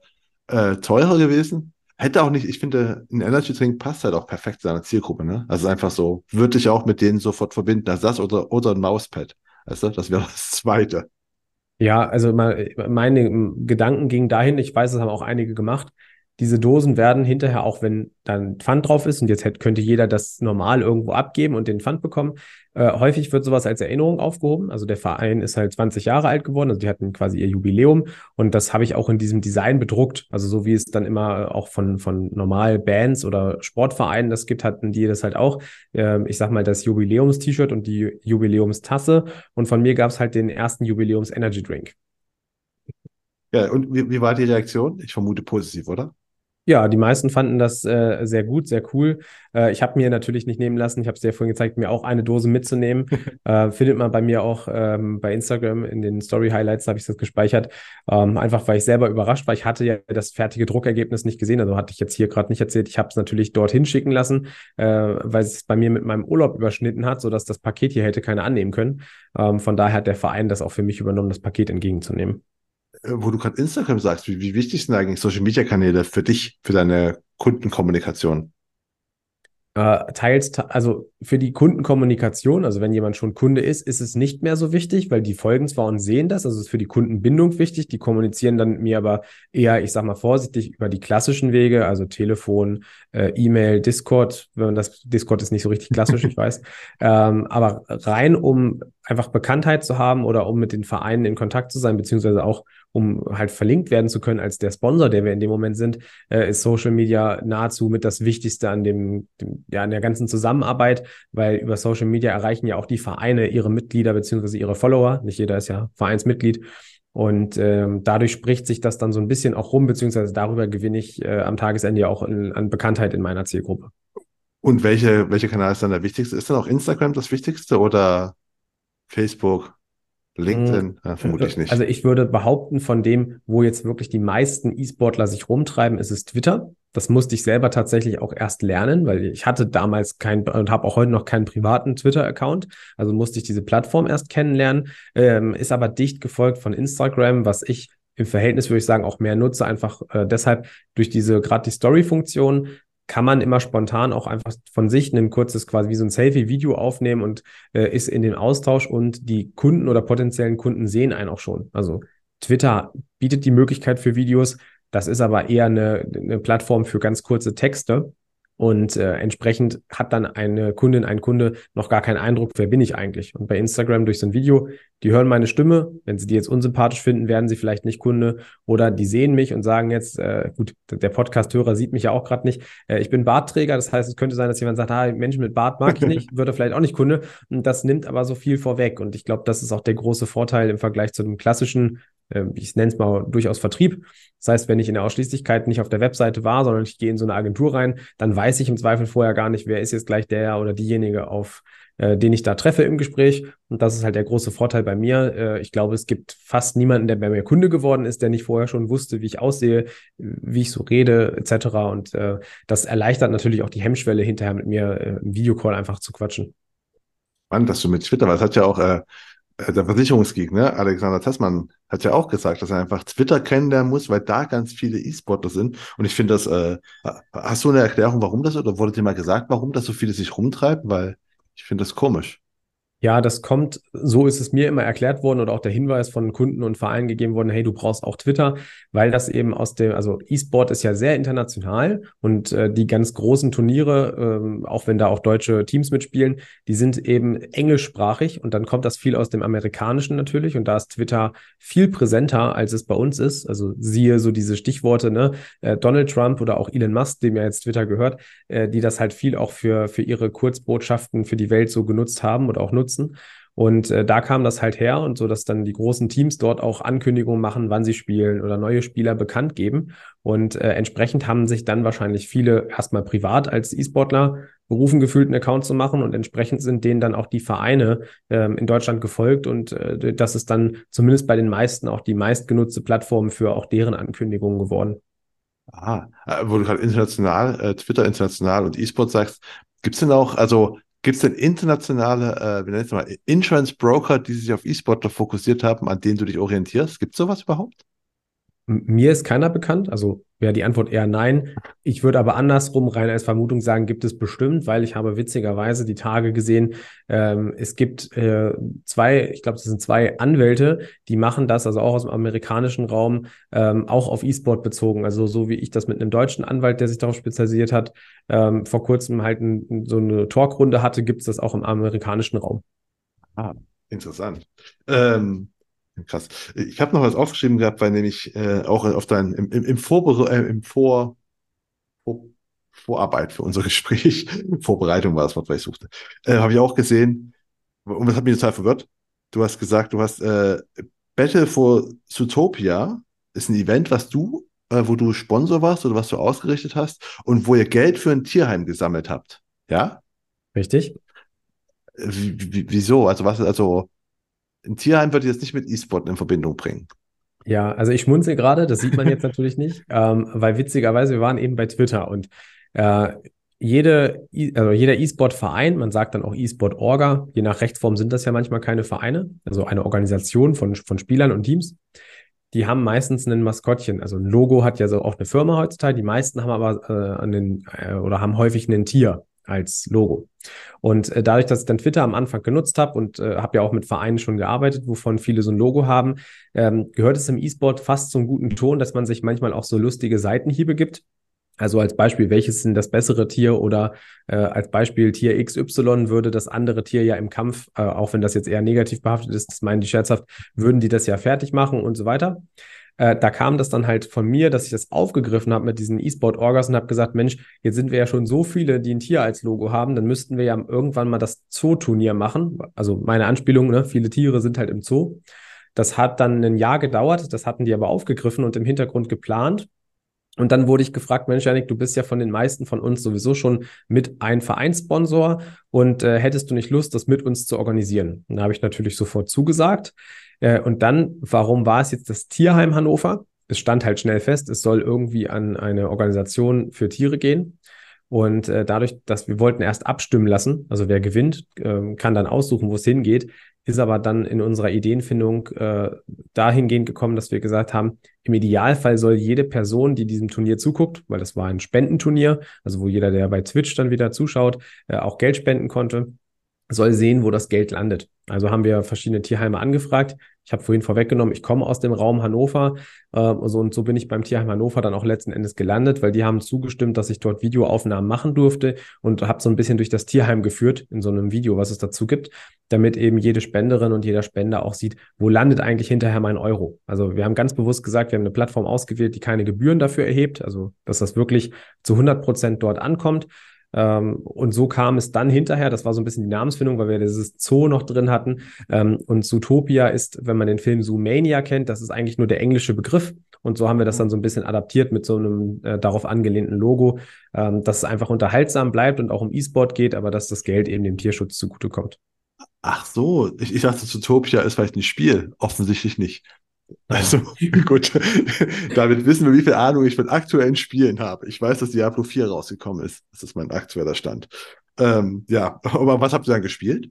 äh, teurer gewesen. Hätte auch nicht, ich finde, ein Energy Drink passt halt auch perfekt zu seiner Zielgruppe, ne? Also einfach so, würde ich auch mit denen sofort verbinden, als das oder, oder ein Mauspad. Weißt das wäre das zweite. Ja, also meine Gedanken gingen dahin, ich weiß, es haben auch einige gemacht, diese Dosen werden hinterher, auch wenn dann Pfand drauf ist und jetzt hätte, könnte jeder das normal irgendwo abgeben und den Pfand bekommen, äh, häufig wird sowas als Erinnerung aufgehoben. Also der Verein ist halt 20 Jahre alt geworden, also die hatten quasi ihr Jubiläum und das habe ich auch in diesem Design bedruckt. Also so wie es dann immer auch von, von normal Bands oder Sportvereinen das gibt, hatten die das halt auch. Äh, ich sag mal das Jubiläums-T-Shirt und die Jubiläumstasse und von mir gab es halt den ersten Jubiläums-Energy-Drink. Ja, und wie, wie war die Reaktion? Ich vermute positiv, oder? Ja, die meisten fanden das äh, sehr gut, sehr cool. Äh, ich habe mir natürlich nicht nehmen lassen, ich habe es dir vorhin gezeigt, mir auch eine Dose mitzunehmen. äh, findet man bei mir auch ähm, bei Instagram in den Story Highlights, habe ich das gespeichert. Ähm, einfach weil ich selber überrascht war. Ich hatte ja das fertige Druckergebnis nicht gesehen, also hatte ich jetzt hier gerade nicht erzählt. Ich habe es natürlich dorthin schicken lassen, äh, weil es bei mir mit meinem Urlaub überschnitten hat, sodass das Paket hier hätte keiner annehmen können. Ähm, von daher hat der Verein das auch für mich übernommen, das Paket entgegenzunehmen. Äh, wo du gerade Instagram sagst, wie, wie wichtig sind eigentlich Social Media Kanäle für dich, für deine Kundenkommunikation? Äh, teils, also für die Kundenkommunikation, also wenn jemand schon Kunde ist, ist es nicht mehr so wichtig, weil die folgen zwar und sehen das, also es ist für die Kundenbindung wichtig, die kommunizieren dann mit mir aber eher, ich sag mal vorsichtig, über die klassischen Wege, also Telefon, äh, E-Mail, Discord, wenn man das, Discord ist nicht so richtig klassisch, ich weiß, ähm, aber rein um einfach Bekanntheit zu haben oder um mit den Vereinen in Kontakt zu sein, beziehungsweise auch um halt verlinkt werden zu können als der Sponsor, der wir in dem Moment sind, äh, ist Social Media nahezu mit das Wichtigste an dem, dem, ja, an der ganzen Zusammenarbeit, weil über Social Media erreichen ja auch die Vereine ihre Mitglieder beziehungsweise ihre Follower. Nicht jeder ist ja Vereinsmitglied. Und ähm, dadurch spricht sich das dann so ein bisschen auch rum, beziehungsweise darüber gewinne ich äh, am Tagesende ja auch in, an Bekanntheit in meiner Zielgruppe. Und welche, welcher Kanal ist dann der wichtigste? Ist dann auch Instagram das wichtigste oder Facebook? LinkedIn? Ja, vermutlich nicht. Also ich würde behaupten, von dem, wo jetzt wirklich die meisten E-Sportler sich rumtreiben, ist es Twitter. Das musste ich selber tatsächlich auch erst lernen, weil ich hatte damals keinen und habe auch heute noch keinen privaten Twitter-Account. Also musste ich diese Plattform erst kennenlernen. Ähm, ist aber dicht gefolgt von Instagram, was ich im Verhältnis würde ich sagen auch mehr nutze, einfach äh, deshalb durch diese gerade die Story-Funktion kann man immer spontan auch einfach von sich ein kurzes quasi wie so ein Selfie-Video aufnehmen und äh, ist in den Austausch und die Kunden oder potenziellen Kunden sehen einen auch schon. Also Twitter bietet die Möglichkeit für Videos, das ist aber eher eine, eine Plattform für ganz kurze Texte. Und äh, entsprechend hat dann eine Kundin, ein Kunde noch gar keinen Eindruck, wer bin ich eigentlich. Und bei Instagram durch so ein Video, die hören meine Stimme. Wenn sie die jetzt unsympathisch finden, werden sie vielleicht nicht Kunde. Oder die sehen mich und sagen jetzt, äh, gut, der Podcast-Hörer sieht mich ja auch gerade nicht. Äh, ich bin Bartträger, das heißt, es könnte sein, dass jemand sagt, ah, Menschen mit Bart mag ich nicht, würde vielleicht auch nicht Kunde. Und das nimmt aber so viel vorweg. Und ich glaube, das ist auch der große Vorteil im Vergleich zu dem klassischen ich nenne es mal durchaus Vertrieb. Das heißt, wenn ich in der Ausschließlichkeit nicht auf der Webseite war, sondern ich gehe in so eine Agentur rein, dann weiß ich im Zweifel vorher gar nicht, wer ist jetzt gleich der oder diejenige, auf äh, den ich da treffe im Gespräch. Und das ist halt der große Vorteil bei mir. Äh, ich glaube, es gibt fast niemanden, der bei mir Kunde geworden ist, der nicht vorher schon wusste, wie ich aussehe, wie ich so rede, etc. Und äh, das erleichtert natürlich auch die Hemmschwelle, hinterher mit mir äh, im Videocall einfach zu quatschen. Spannend, dass du mit Twitter, weil es hat ja auch äh, der Versicherungsgeek, ne, Alexander Tessmann, hat ja auch gesagt, dass er einfach Twitter kennenlernen muss, weil da ganz viele E-Sportler sind. Und ich finde das, äh, hast du eine Erklärung, warum das, oder wurde dir mal gesagt, warum das so viele sich rumtreiben? Weil ich finde das komisch. Ja, das kommt, so ist es mir immer erklärt worden oder auch der Hinweis von Kunden und Vereinen gegeben worden, hey, du brauchst auch Twitter, weil das eben aus dem, also E-Sport ist ja sehr international und äh, die ganz großen Turniere, ähm, auch wenn da auch deutsche Teams mitspielen, die sind eben englischsprachig und dann kommt das viel aus dem Amerikanischen natürlich und da ist Twitter viel präsenter, als es bei uns ist. Also siehe so diese Stichworte, ne, äh, Donald Trump oder auch Elon Musk, dem ja jetzt Twitter gehört, äh, die das halt viel auch für, für ihre Kurzbotschaften für die Welt so genutzt haben oder auch nutzen nutzen. Und äh, da kam das halt her und so, dass dann die großen Teams dort auch Ankündigungen machen, wann sie spielen oder neue Spieler bekannt geben. Und äh, entsprechend haben sich dann wahrscheinlich viele erstmal privat als E-Sportler berufen gefühlt, einen Account zu machen und entsprechend sind denen dann auch die Vereine ähm, in Deutschland gefolgt und äh, das ist dann zumindest bei den meisten auch die meistgenutzte Plattform für auch deren Ankündigungen geworden. Ah, wo du gerade international, äh, Twitter international und E-Sport sagst, gibt es denn auch, also Gibt es denn internationale, äh, wie nennt es mal, Insurance Broker, die sich auf E-Sportler fokussiert haben, an denen du dich orientierst? Gibt es sowas überhaupt? Mir ist keiner bekannt, also wäre die Antwort eher nein. Ich würde aber andersrum rein als Vermutung sagen, gibt es bestimmt, weil ich habe witzigerweise die Tage gesehen, ähm, es gibt äh, zwei, ich glaube, das sind zwei Anwälte, die machen das, also auch aus dem amerikanischen Raum, ähm, auch auf E-Sport bezogen. Also so wie ich das mit einem deutschen Anwalt, der sich darauf spezialisiert hat, ähm, vor kurzem halt ein, so eine Talkrunde hatte, gibt es das auch im amerikanischen Raum. Ah, interessant. Ähm, Krass. Ich habe noch was aufgeschrieben gehabt, weil nämlich äh, auch auf dein, im, im, im, Vorbere äh, im Vor, Vor, Vorarbeit für unser Gespräch, Vorbereitung war das Wort, was ich suchte, äh, habe ich auch gesehen, und das hat mich total verwirrt. Du hast gesagt, du hast äh, Battle for Zootopia ist ein Event, was du, äh, wo du Sponsor warst oder was du ausgerichtet hast und wo ihr Geld für ein Tierheim gesammelt habt. Ja? Richtig. Wie, wieso? Also was, also ein Tierheim würde ich jetzt nicht mit E-Sport in Verbindung bringen. Ja, also ich schmunzel gerade, das sieht man jetzt natürlich nicht, ähm, weil witzigerweise, wir waren eben bei Twitter und äh, jede, also jeder E-Sport-Verein, man sagt dann auch E-Sport-Orga, je nach Rechtsform sind das ja manchmal keine Vereine, also eine Organisation von, von Spielern und Teams, die haben meistens ein Maskottchen. Also ein Logo hat ja so auch eine Firma heutzutage, die meisten haben aber äh, einen, äh, oder haben häufig ein Tier als Logo. Und äh, dadurch, dass ich dann Twitter am Anfang genutzt habe und äh, habe ja auch mit Vereinen schon gearbeitet, wovon viele so ein Logo haben, ähm, gehört es im E-Sport fast zum guten Ton, dass man sich manchmal auch so lustige Seitenhiebe gibt. Also als Beispiel, welches denn das bessere Tier oder äh, als Beispiel Tier XY würde das andere Tier ja im Kampf, äh, auch wenn das jetzt eher negativ behaftet ist, das meinen die scherzhaft, würden die das ja fertig machen und so weiter äh, da kam das dann halt von mir, dass ich das aufgegriffen habe mit diesen E-Sport-Orgas und habe gesagt, Mensch, jetzt sind wir ja schon so viele, die ein Tier als Logo haben, dann müssten wir ja irgendwann mal das Zoo-Turnier machen. Also meine Anspielung, ne? viele Tiere sind halt im Zoo. Das hat dann ein Jahr gedauert, das hatten die aber aufgegriffen und im Hintergrund geplant. Und dann wurde ich gefragt, Mensch, Janik, du bist ja von den meisten von uns sowieso schon mit ein Vereinssponsor und äh, hättest du nicht Lust, das mit uns zu organisieren? Und da habe ich natürlich sofort zugesagt. Äh, und dann, warum war es jetzt das Tierheim Hannover? Es stand halt schnell fest, es soll irgendwie an eine Organisation für Tiere gehen. Und äh, dadurch, dass wir wollten erst abstimmen lassen, also wer gewinnt, äh, kann dann aussuchen, wo es hingeht, ist aber dann in unserer Ideenfindung äh, dahingehend gekommen, dass wir gesagt haben, im Idealfall soll jede Person, die diesem Turnier zuguckt, weil das war ein Spendenturnier, also wo jeder, der bei Twitch dann wieder zuschaut, äh, auch Geld spenden konnte, soll sehen, wo das Geld landet. Also haben wir verschiedene Tierheime angefragt. Ich habe vorhin vorweggenommen, ich komme aus dem Raum Hannover äh, also, und so bin ich beim Tierheim Hannover dann auch letzten Endes gelandet, weil die haben zugestimmt, dass ich dort Videoaufnahmen machen durfte und habe so ein bisschen durch das Tierheim geführt in so einem Video, was es dazu gibt, damit eben jede Spenderin und jeder Spender auch sieht, wo landet eigentlich hinterher mein Euro. Also wir haben ganz bewusst gesagt, wir haben eine Plattform ausgewählt, die keine Gebühren dafür erhebt, also dass das wirklich zu 100 Prozent dort ankommt. Ähm, und so kam es dann hinterher, das war so ein bisschen die Namensfindung, weil wir dieses Zoo noch drin hatten. Ähm, und Zootopia ist, wenn man den Film Zoomania kennt, das ist eigentlich nur der englische Begriff. Und so haben wir das dann so ein bisschen adaptiert mit so einem äh, darauf angelehnten Logo, ähm, dass es einfach unterhaltsam bleibt und auch um E-Sport geht, aber dass das Geld eben dem Tierschutz zugutekommt. Ach so, ich, ich dachte, Zootopia ist vielleicht ein Spiel. Offensichtlich nicht. Also gut, damit wissen wir, wie viel Ahnung ich von aktuellen Spielen habe. Ich weiß, dass Diablo 4 rausgekommen ist. Das ist mein aktueller Stand. Ähm, ja, aber was habt ihr dann gespielt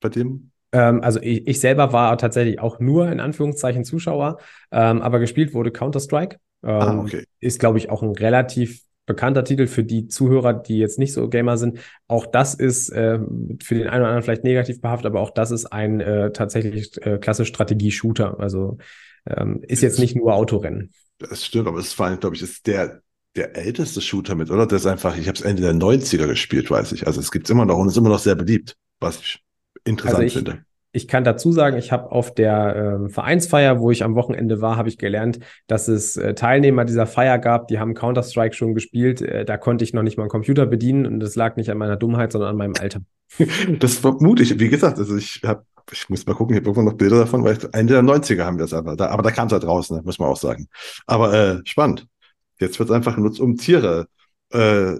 bei dem? Ähm, also ich, ich, selber war tatsächlich auch nur in Anführungszeichen Zuschauer, ähm, aber gespielt wurde Counter-Strike. ah, ähm, okay. Ist, glaube ich, auch ein relativ bekannter Titel für die Zuhörer, die jetzt nicht so Gamer sind. Auch das ist äh, für den einen oder anderen vielleicht negativ behaftet, aber auch das ist ein äh, tatsächlich äh, klasse Strategie-Shooter. Also ähm, ist jetzt nicht nur Autorennen. Das stimmt, aber es ist vor allem, glaube ich, ist der, der älteste Shooter mit, oder? Das ist einfach, ich habe es Ende der 90er gespielt, weiß ich. Also es gibt es immer noch und ist immer noch sehr beliebt, was ich interessant also ich, finde. Ich kann dazu sagen, ich habe auf der äh, Vereinsfeier, wo ich am Wochenende war, habe ich gelernt, dass es äh, Teilnehmer dieser Feier gab, die haben Counter-Strike schon gespielt. Äh, da konnte ich noch nicht mal einen Computer bedienen und das lag nicht an meiner Dummheit, sondern an meinem Alter. das vermute ich. Wie gesagt, also ich habe ich muss mal gucken, ich habe irgendwo noch Bilder davon, weil Ende der 90er haben wir das aber. Da, aber da kam es halt raus, ne, muss man auch sagen. Aber äh, spannend. Jetzt wird es einfach genutzt, um Tiere, äh,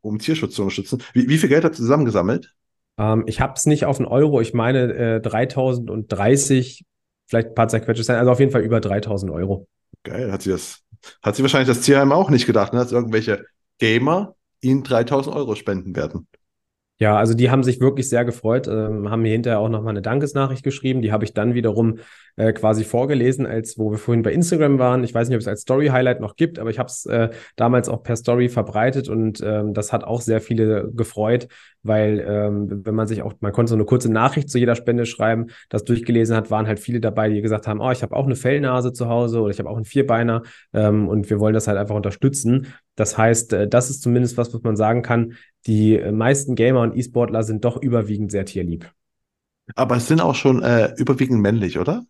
um Tierschutz zu unterstützen. Wie, wie viel Geld habt ihr zusammengesammelt? Ähm, ich habe es nicht auf einen Euro, ich meine äh, 3030, vielleicht ein paar zerquetschte sein, also auf jeden Fall über 3000 Euro. Geil, hat sie das, hat sie wahrscheinlich das Tierheim auch nicht gedacht, ne, dass irgendwelche Gamer ihnen 3000 Euro spenden werden. Ja, also die haben sich wirklich sehr gefreut, ähm, haben mir hinterher auch nochmal eine Dankesnachricht geschrieben. Die habe ich dann wiederum äh, quasi vorgelesen, als wo wir vorhin bei Instagram waren. Ich weiß nicht, ob es als Story-Highlight noch gibt, aber ich habe es äh, damals auch per Story verbreitet und ähm, das hat auch sehr viele gefreut, weil ähm, wenn man sich auch, man konnte so eine kurze Nachricht zu jeder Spende schreiben, das durchgelesen hat, waren halt viele dabei, die gesagt haben, oh, ich habe auch eine Fellnase zu Hause oder ich habe auch einen Vierbeiner ähm, und wir wollen das halt einfach unterstützen. Das heißt, äh, das ist zumindest was, was man sagen kann. Die äh, meisten Gamer und E-Sportler sind doch überwiegend sehr tierlieb. Aber es sind auch schon äh, überwiegend männlich, oder?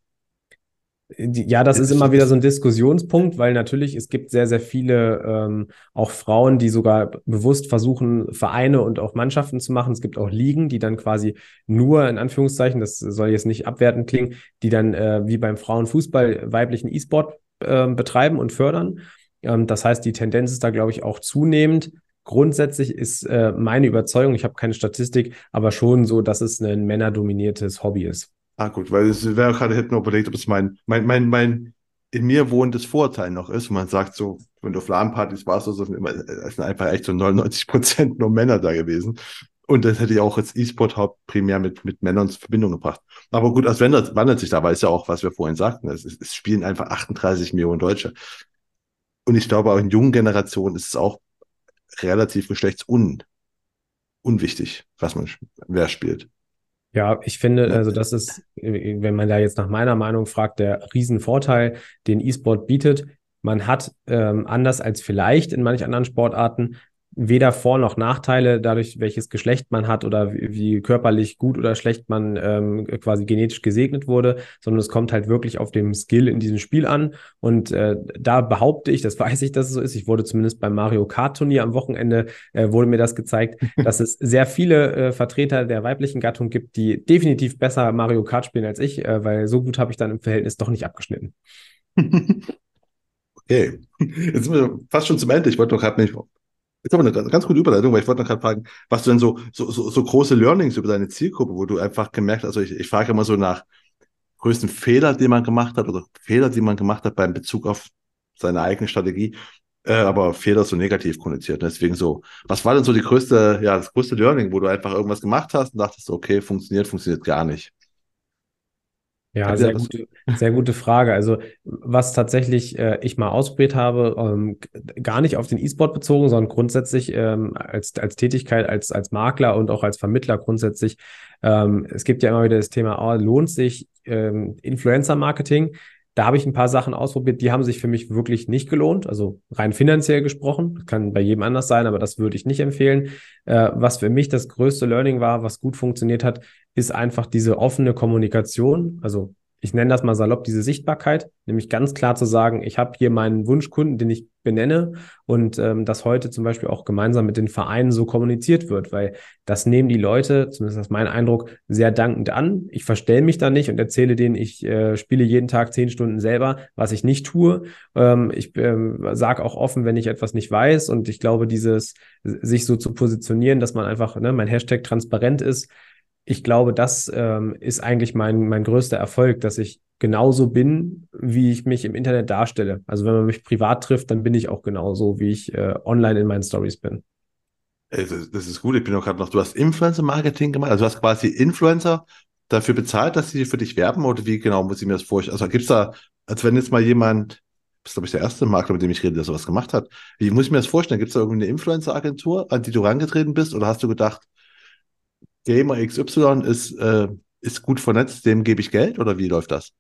Ja, das ist immer wieder so ein Diskussionspunkt, weil natürlich es gibt sehr, sehr viele ähm, auch Frauen, die sogar bewusst versuchen, Vereine und auch Mannschaften zu machen. Es gibt auch Ligen, die dann quasi nur, in Anführungszeichen, das soll jetzt nicht abwertend klingen, die dann äh, wie beim Frauenfußball weiblichen E-Sport äh, betreiben und fördern. Ähm, das heißt, die Tendenz ist da, glaube ich, auch zunehmend. Grundsätzlich ist äh, meine Überzeugung, ich habe keine Statistik, aber schon so, dass es ein männerdominiertes Hobby ist. Ah, gut, weil es wäre gerade, hätte nur überlegt, ob es mein, mein, mein, mein in mir wohnendes Vorteil noch ist. Und man sagt so, wenn du auf LAN-Partys warst, so, sind immer, es sind einfach echt so 99 Prozent nur Männer da gewesen. Und das hätte ich auch als E-Sport haupt primär mit, mit Männern in Verbindung gebracht. Aber gut, als wandelt, wandelt sich da, weil es ja auch, was wir vorhin sagten, es, es spielen einfach 38 Millionen Deutsche. Und ich glaube, auch in jungen Generationen ist es auch relativ geschlechtsun unwichtig, was man, wer spielt. Ja, ich finde, also das ist, wenn man da jetzt nach meiner Meinung fragt, der Riesenvorteil, den E-Sport bietet. Man hat ähm, anders als vielleicht in manch anderen Sportarten weder Vor- noch Nachteile, dadurch, welches Geschlecht man hat oder wie, wie körperlich gut oder schlecht man ähm, quasi genetisch gesegnet wurde, sondern es kommt halt wirklich auf dem Skill in diesem Spiel an. Und äh, da behaupte ich, das weiß ich, dass es so ist. Ich wurde zumindest beim Mario Kart Turnier am Wochenende, äh, wurde mir das gezeigt, dass es sehr viele äh, Vertreter der weiblichen Gattung gibt, die definitiv besser Mario Kart spielen als ich, äh, weil so gut habe ich dann im Verhältnis doch nicht abgeschnitten. Okay, jetzt sind wir fast schon zum Ende. Ich wollte doch gerade nicht Jetzt aber eine ganz gute Überleitung, weil ich wollte noch gerade fragen, was du denn so, so, so, so große Learnings über deine Zielgruppe, wo du einfach gemerkt hast, also ich, ich frage immer so nach größten Fehler, die man gemacht hat oder Fehler, die man gemacht hat beim Bezug auf seine eigene Strategie, äh, aber Fehler so negativ konnotiert. Deswegen so, was war denn so die größte, ja, das größte Learning, wo du einfach irgendwas gemacht hast und dachtest, okay, funktioniert, funktioniert gar nicht? Ja, sehr gute, sehr gute Frage. Also was tatsächlich äh, ich mal ausprobiert habe, ähm, gar nicht auf den E-Sport bezogen, sondern grundsätzlich ähm, als, als Tätigkeit, als, als Makler und auch als Vermittler grundsätzlich. Ähm, es gibt ja immer wieder das Thema, oh, lohnt sich ähm, Influencer-Marketing? Da habe ich ein paar Sachen ausprobiert, die haben sich für mich wirklich nicht gelohnt. Also rein finanziell gesprochen, kann bei jedem anders sein, aber das würde ich nicht empfehlen. Äh, was für mich das größte Learning war, was gut funktioniert hat, ist einfach diese offene Kommunikation. Also ich nenne das mal salopp, diese Sichtbarkeit, nämlich ganz klar zu sagen, ich habe hier meinen Wunschkunden, den ich benenne und ähm, dass heute zum Beispiel auch gemeinsam mit den Vereinen so kommuniziert wird, weil das nehmen die Leute, zumindest ist mein Eindruck, sehr dankend an. Ich verstelle mich da nicht und erzähle denen, ich äh, spiele jeden Tag zehn Stunden selber, was ich nicht tue. Ähm, ich ähm, sage auch offen, wenn ich etwas nicht weiß und ich glaube, dieses sich so zu positionieren, dass man einfach, ne, mein Hashtag transparent ist, ich glaube, das ähm, ist eigentlich mein, mein größter Erfolg, dass ich genauso bin, wie ich mich im Internet darstelle. Also wenn man mich privat trifft, dann bin ich auch genauso, wie ich äh, online in meinen Stories bin. Das ist gut. Ich bin auch gerade noch, du hast Influencer-Marketing gemacht. Also du hast quasi Influencer dafür bezahlt, dass sie für dich werben oder wie genau muss ich mir das vorstellen? Also gibt es da, als wenn jetzt mal jemand, das ist glaube ich der erste Makler, mit dem ich rede, der sowas gemacht hat. Wie muss ich mir das vorstellen? Gibt es da irgendwie eine Influencer-Agentur, an die du rangetreten bist oder hast du gedacht, Gamer XY ist, äh, ist gut vernetzt, dem gebe ich Geld oder wie läuft das?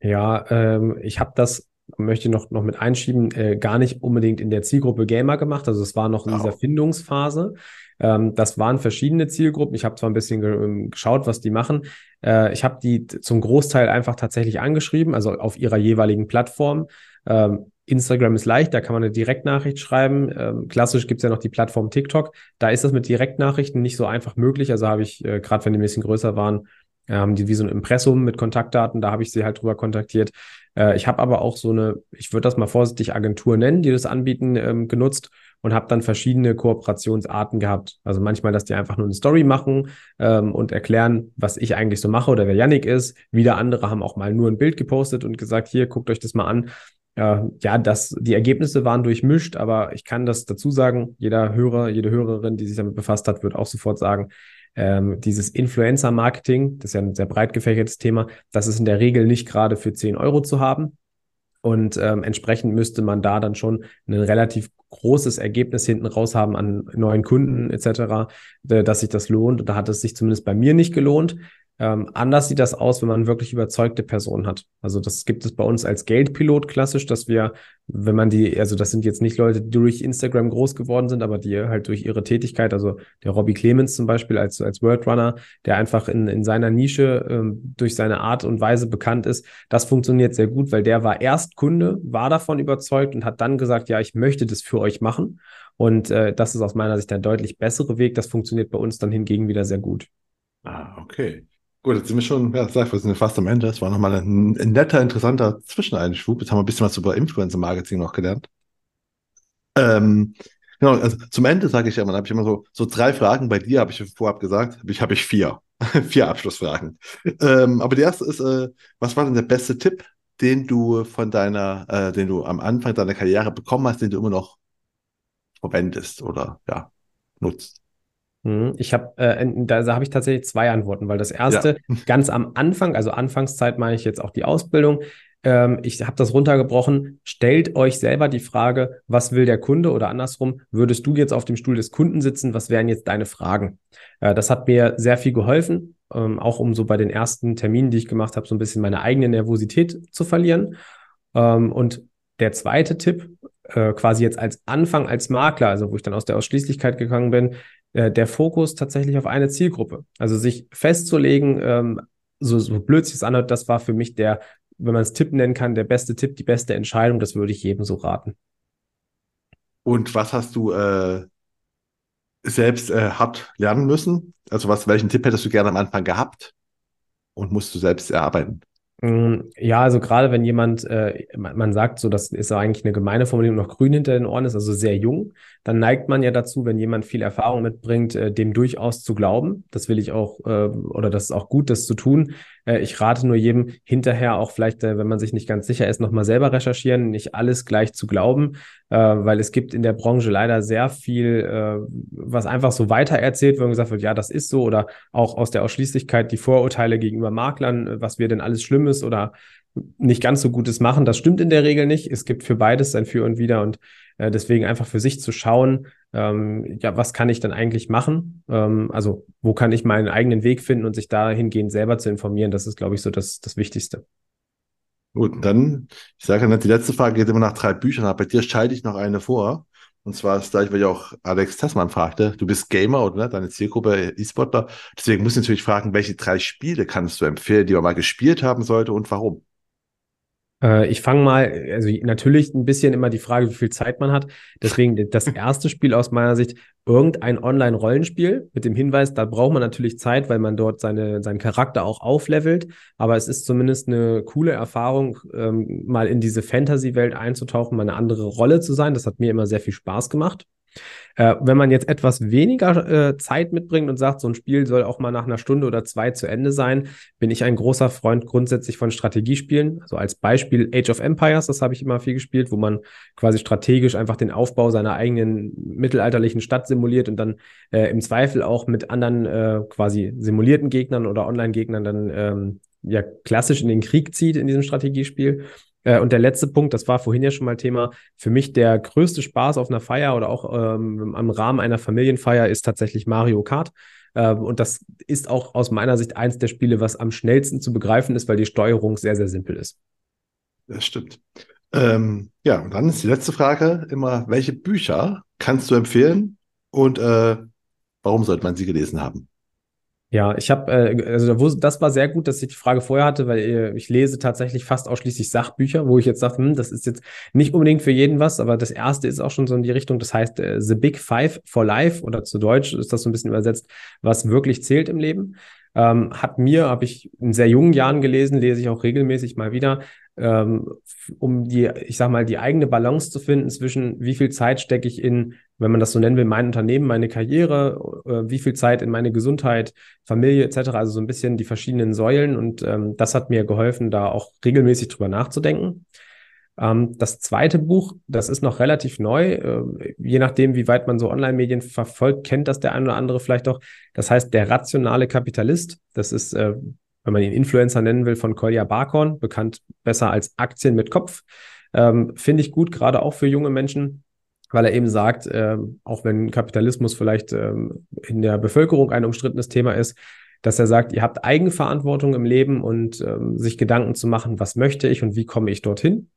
Ja, ähm, ich habe das, möchte noch, noch mit einschieben, äh, gar nicht unbedingt in der Zielgruppe Gamer gemacht. Also es war noch in oh. dieser Findungsphase. Ähm, das waren verschiedene Zielgruppen. Ich habe zwar ein bisschen ge ähm, geschaut, was die machen. Äh, ich habe die zum Großteil einfach tatsächlich angeschrieben, also auf ihrer jeweiligen Plattform. Ähm, Instagram ist leicht, da kann man eine Direktnachricht schreiben. Ähm, klassisch gibt es ja noch die Plattform TikTok. Da ist das mit Direktnachrichten nicht so einfach möglich. Also habe ich, äh, gerade wenn die ein bisschen größer waren, ähm, die wie so ein Impressum mit Kontaktdaten, da habe ich sie halt drüber kontaktiert. Äh, ich habe aber auch so eine, ich würde das mal vorsichtig Agentur nennen, die das anbieten, ähm, genutzt und habe dann verschiedene Kooperationsarten gehabt. Also manchmal, dass die einfach nur eine Story machen ähm, und erklären, was ich eigentlich so mache oder wer Yannick ist. Wieder andere haben auch mal nur ein Bild gepostet und gesagt, hier, guckt euch das mal an. Äh, ja, das, die Ergebnisse waren durchmischt, aber ich kann das dazu sagen, jeder Hörer, jede Hörerin, die sich damit befasst hat, wird auch sofort sagen, ähm, dieses Influencer-Marketing, das ist ja ein sehr breit gefächertes Thema, das ist in der Regel nicht gerade für 10 Euro zu haben. Und ähm, entsprechend müsste man da dann schon ein relativ großes Ergebnis hinten raus haben an neuen Kunden etc., dass sich das lohnt. Da hat es sich zumindest bei mir nicht gelohnt. Ähm, anders sieht das aus, wenn man wirklich überzeugte Personen hat. Also das gibt es bei uns als Geldpilot klassisch, dass wir, wenn man die, also das sind jetzt nicht Leute, die durch Instagram groß geworden sind, aber die halt durch ihre Tätigkeit, also der Robbie Clemens zum Beispiel als, als Worldrunner, der einfach in, in seiner Nische ähm, durch seine Art und Weise bekannt ist, das funktioniert sehr gut, weil der war erst Kunde, war davon überzeugt und hat dann gesagt, ja, ich möchte das für euch machen. Und äh, das ist aus meiner Sicht der deutlich bessere Weg. Das funktioniert bei uns dann hingegen wieder sehr gut. Ah, okay. Gut, jetzt sind wir schon, ja, sag, wir sind fast am Ende. Das war nochmal ein, ein netter, interessanter Zwischeneinschub. Jetzt haben wir ein bisschen was über Influencer-Marketing noch gelernt. Ähm, genau, also zum Ende sage ich immer, dann habe ich immer so, so drei Fragen. Bei dir habe ich vorab gesagt, habe ich, hab ich vier. vier Abschlussfragen. Ähm, aber die erste ist, äh, was war denn der beste Tipp, den du von deiner, äh, den du am Anfang deiner Karriere bekommen hast, den du immer noch verwendest oder ja, nutzt? Mhm. Ich habe, äh, da habe ich tatsächlich zwei Antworten, weil das erste ja. ganz am Anfang, also Anfangszeit meine ich jetzt auch die Ausbildung. Ähm, ich habe das runtergebrochen. Stellt euch selber die Frage, was will der Kunde oder andersrum, würdest du jetzt auf dem Stuhl des Kunden sitzen? Was wären jetzt deine Fragen? Äh, das hat mir sehr viel geholfen, ähm, auch um so bei den ersten Terminen, die ich gemacht habe, so ein bisschen meine eigene Nervosität zu verlieren. Ähm, und der zweite Tipp, äh, quasi jetzt als Anfang als Makler, also wo ich dann aus der Ausschließlichkeit gegangen bin, äh, der Fokus tatsächlich auf eine Zielgruppe. Also sich festzulegen, ähm, so, so blöd sich es anhört, das war für mich der, wenn man es Tipp nennen kann, der beste Tipp, die beste Entscheidung. Das würde ich jedem so raten. Und was hast du äh, selbst äh, hart lernen müssen? Also was, welchen Tipp hättest du gerne am Anfang gehabt und musst du selbst erarbeiten? Mm, ja, also gerade wenn jemand, äh, man, man, sagt so, das ist eigentlich eine gemeine Formulierung, noch grün hinter den Ohren ist, also sehr jung, dann neigt man ja dazu, wenn jemand viel Erfahrung mitbringt, äh, dem durchaus zu glauben. Das will ich auch, äh, oder das ist auch gut, das zu tun. Äh, ich rate nur jedem hinterher auch vielleicht, äh, wenn man sich nicht ganz sicher ist, nochmal selber recherchieren, nicht alles gleich zu glauben, äh, weil es gibt in der Branche leider sehr viel, was einfach so weitererzählt wird und gesagt wird, ja, das ist so oder auch aus der Ausschließlichkeit die Vorurteile gegenüber Maklern, was wir denn alles Schlimmes oder nicht ganz so Gutes machen. Das stimmt in der Regel nicht. Es gibt für beides ein Für und Wider und deswegen einfach für sich zu schauen, ähm, ja, was kann ich denn eigentlich machen? Ähm, also wo kann ich meinen eigenen Weg finden und sich dahingehend selber zu informieren, das ist, glaube ich, so das, das Wichtigste. Gut, dann, ich sage dann, die letzte Frage geht immer nach drei Büchern, aber bei dir schalte ich noch eine vor. Und zwar ist gleich, weil ich auch Alex Tessmann fragte, du bist Gamer oder ne, deine Zielgruppe E-Sportler. Deswegen muss ich natürlich fragen, welche drei Spiele kannst du empfehlen, die man mal gespielt haben sollte und warum? Äh, ich fange mal, also natürlich ein bisschen immer die Frage, wie viel Zeit man hat. Deswegen das erste Spiel aus meiner Sicht, irgendein Online-Rollenspiel mit dem Hinweis, da braucht man natürlich Zeit, weil man dort seine, seinen Charakter auch auflevelt. Aber es ist zumindest eine coole Erfahrung, ähm, mal in diese Fantasy-Welt einzutauchen, mal eine andere Rolle zu sein. Das hat mir immer sehr viel Spaß gemacht. Äh, wenn man jetzt etwas weniger äh, Zeit mitbringt und sagt, so ein Spiel soll auch mal nach einer Stunde oder zwei zu Ende sein, bin ich ein großer Freund grundsätzlich von Strategiespielen. Also als Beispiel Age of Empires, das habe ich immer viel gespielt, wo man quasi strategisch einfach den Aufbau seiner eigenen mittelalterlichen Stadt simuliert und dann äh, im Zweifel auch mit anderen äh, quasi simulierten Gegnern oder Online-Gegnern dann ähm, ja klassisch in den Krieg zieht in diesem Strategiespiel. Äh, und der letzte Punkt, das war vorhin ja schon mal Thema, für mich der größte Spaß auf einer Feier oder auch ähm, am Rahmen einer Familienfeier ist tatsächlich Mario Kart. Äh, und das ist auch aus meiner Sicht eins der Spiele, was am schnellsten zu begreifen ist, weil die Steuerung sehr, sehr simpel ist. Das stimmt. Ähm, ja, und dann ist die letzte Frage immer, welche Bücher kannst du empfehlen und äh, warum sollte man sie gelesen haben? Ja, ich habe, äh, also das war sehr gut, dass ich die Frage vorher hatte, weil äh, ich lese tatsächlich fast ausschließlich Sachbücher, wo ich jetzt sage, hm, das ist jetzt nicht unbedingt für jeden was, aber das erste ist auch schon so in die Richtung, das heißt äh, The Big Five for Life oder zu Deutsch ist das so ein bisschen übersetzt, was wirklich zählt im Leben. Ähm, hat mir, habe ich in sehr jungen Jahren gelesen, lese ich auch regelmäßig mal wieder, ähm, um die, ich sag mal, die eigene Balance zu finden zwischen wie viel Zeit stecke ich in, wenn man das so nennen will, mein Unternehmen, meine Karriere, äh, wie viel Zeit in meine Gesundheit, Familie etc., also so ein bisschen die verschiedenen Säulen und ähm, das hat mir geholfen, da auch regelmäßig drüber nachzudenken. Ähm, das zweite Buch, das ist noch relativ neu. Äh, je nachdem, wie weit man so Online-Medien verfolgt, kennt das der eine oder andere vielleicht auch. Das heißt, der rationale Kapitalist. Das ist, äh, wenn man ihn Influencer nennen will, von Kolja Barkorn, bekannt besser als Aktien mit Kopf. Ähm, Finde ich gut, gerade auch für junge Menschen, weil er eben sagt, äh, auch wenn Kapitalismus vielleicht ähm, in der Bevölkerung ein umstrittenes Thema ist, dass er sagt, ihr habt Eigenverantwortung im Leben und ähm, sich Gedanken zu machen, was möchte ich und wie komme ich dorthin.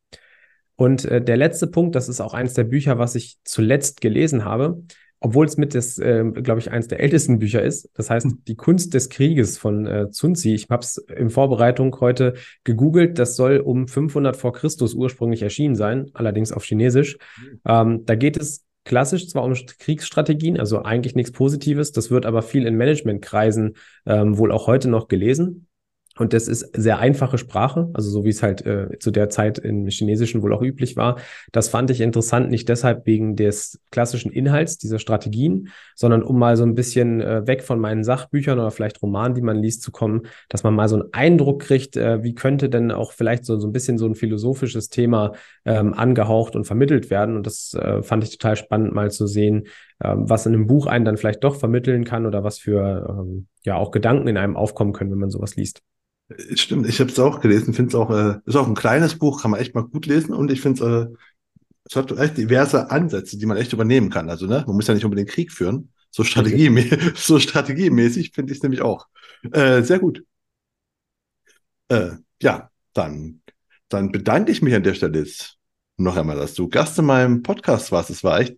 Und äh, der letzte Punkt, das ist auch eines der Bücher, was ich zuletzt gelesen habe, obwohl es mit das, äh, glaube ich, eines der ältesten Bücher ist. Das heißt, hm. die Kunst des Krieges von äh, Zunzi. Ich habe es in Vorbereitung heute gegoogelt. Das soll um 500 vor Christus ursprünglich erschienen sein, allerdings auf Chinesisch. Mhm. Ähm, da geht es klassisch zwar um Kriegsstrategien, also eigentlich nichts Positives. Das wird aber viel in Managementkreisen ähm, wohl auch heute noch gelesen. Und das ist sehr einfache Sprache, also so wie es halt äh, zu der Zeit im Chinesischen wohl auch üblich war. Das fand ich interessant, nicht deshalb wegen des klassischen Inhalts dieser Strategien, sondern um mal so ein bisschen äh, weg von meinen Sachbüchern oder vielleicht Romanen, die man liest, zu kommen, dass man mal so einen Eindruck kriegt, äh, wie könnte denn auch vielleicht so, so ein bisschen so ein philosophisches Thema ähm, angehaucht und vermittelt werden. Und das äh, fand ich total spannend, mal zu sehen, ähm, was in einem Buch einen dann vielleicht doch vermitteln kann oder was für ähm, ja auch Gedanken in einem aufkommen können, wenn man sowas liest. Stimmt, ich habe es auch gelesen, finde es auch, äh, ist auch ein kleines Buch, kann man echt mal gut lesen und ich finde es, äh, es hat echt diverse Ansätze, die man echt übernehmen kann. Also, ne, man muss ja nicht unbedingt Krieg führen. So, Strategie, so strategiemäßig finde ich es nämlich auch. Äh, sehr gut. Äh, ja, dann, dann bedanke ich mich an der Stelle jetzt noch einmal, dass du Gast in meinem Podcast warst. Es war echt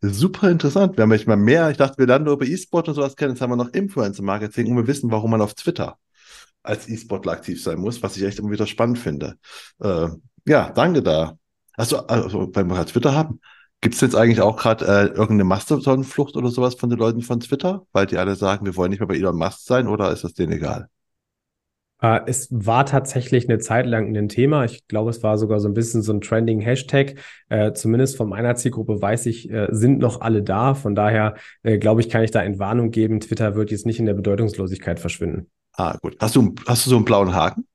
super interessant. Wir haben echt mal mehr, ich dachte, wir lernen nur über E-Sport und sowas kennen. Jetzt haben wir noch Influencer-Marketing und wir wissen, warum man auf Twitter als E-Sportler aktiv sein muss, was ich echt immer wieder spannend finde. Äh, ja, danke da. Also, also wenn wir halt Twitter haben, gibt es jetzt eigentlich auch gerade äh, irgendeine Mastodon-Flucht oder sowas von den Leuten von Twitter, weil die alle sagen, wir wollen nicht mehr bei Elon Musk sein oder ist das denen egal? Uh, es war tatsächlich eine Zeit lang ein Thema. Ich glaube, es war sogar so ein bisschen so ein trending Hashtag. Uh, zumindest von meiner Zielgruppe weiß ich, uh, sind noch alle da. Von daher, glaube ich, kann ich da Entwarnung geben. Twitter wird jetzt nicht in der Bedeutungslosigkeit verschwinden. Ah, gut. Hast du, hast du so einen blauen Haken?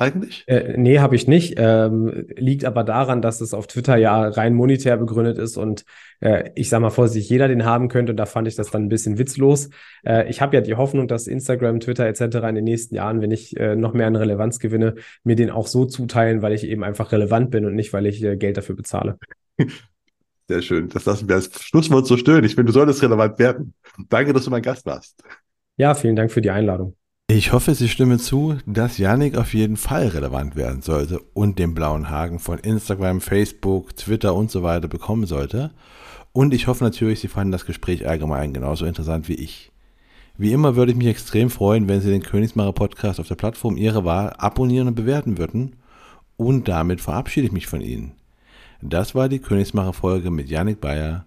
eigentlich? Äh, nee, habe ich nicht. Ähm, liegt aber daran, dass es auf Twitter ja rein monetär begründet ist und äh, ich sag mal vorsichtig, jeder den haben könnte. Und da fand ich das dann ein bisschen witzlos. Äh, ich habe ja die Hoffnung, dass Instagram, Twitter etc. in den nächsten Jahren, wenn ich äh, noch mehr an Relevanz gewinne, mir den auch so zuteilen, weil ich eben einfach relevant bin und nicht, weil ich äh, Geld dafür bezahle. Sehr schön. Das lassen wir als Schlusswort so stören. Ich finde, du solltest relevant werden. Danke, dass du mein Gast warst. Ja, vielen Dank für die Einladung. Ich hoffe, Sie stimmen zu, dass Yannick auf jeden Fall relevant werden sollte und den blauen Haken von Instagram, Facebook, Twitter und so weiter bekommen sollte. Und ich hoffe natürlich, Sie fanden das Gespräch allgemein genauso interessant wie ich. Wie immer würde ich mich extrem freuen, wenn Sie den Königsmacher Podcast auf der Plattform Ihrer Wahl abonnieren und bewerten würden. Und damit verabschiede ich mich von Ihnen. Das war die Königsmacher Folge mit Yannick Bayer.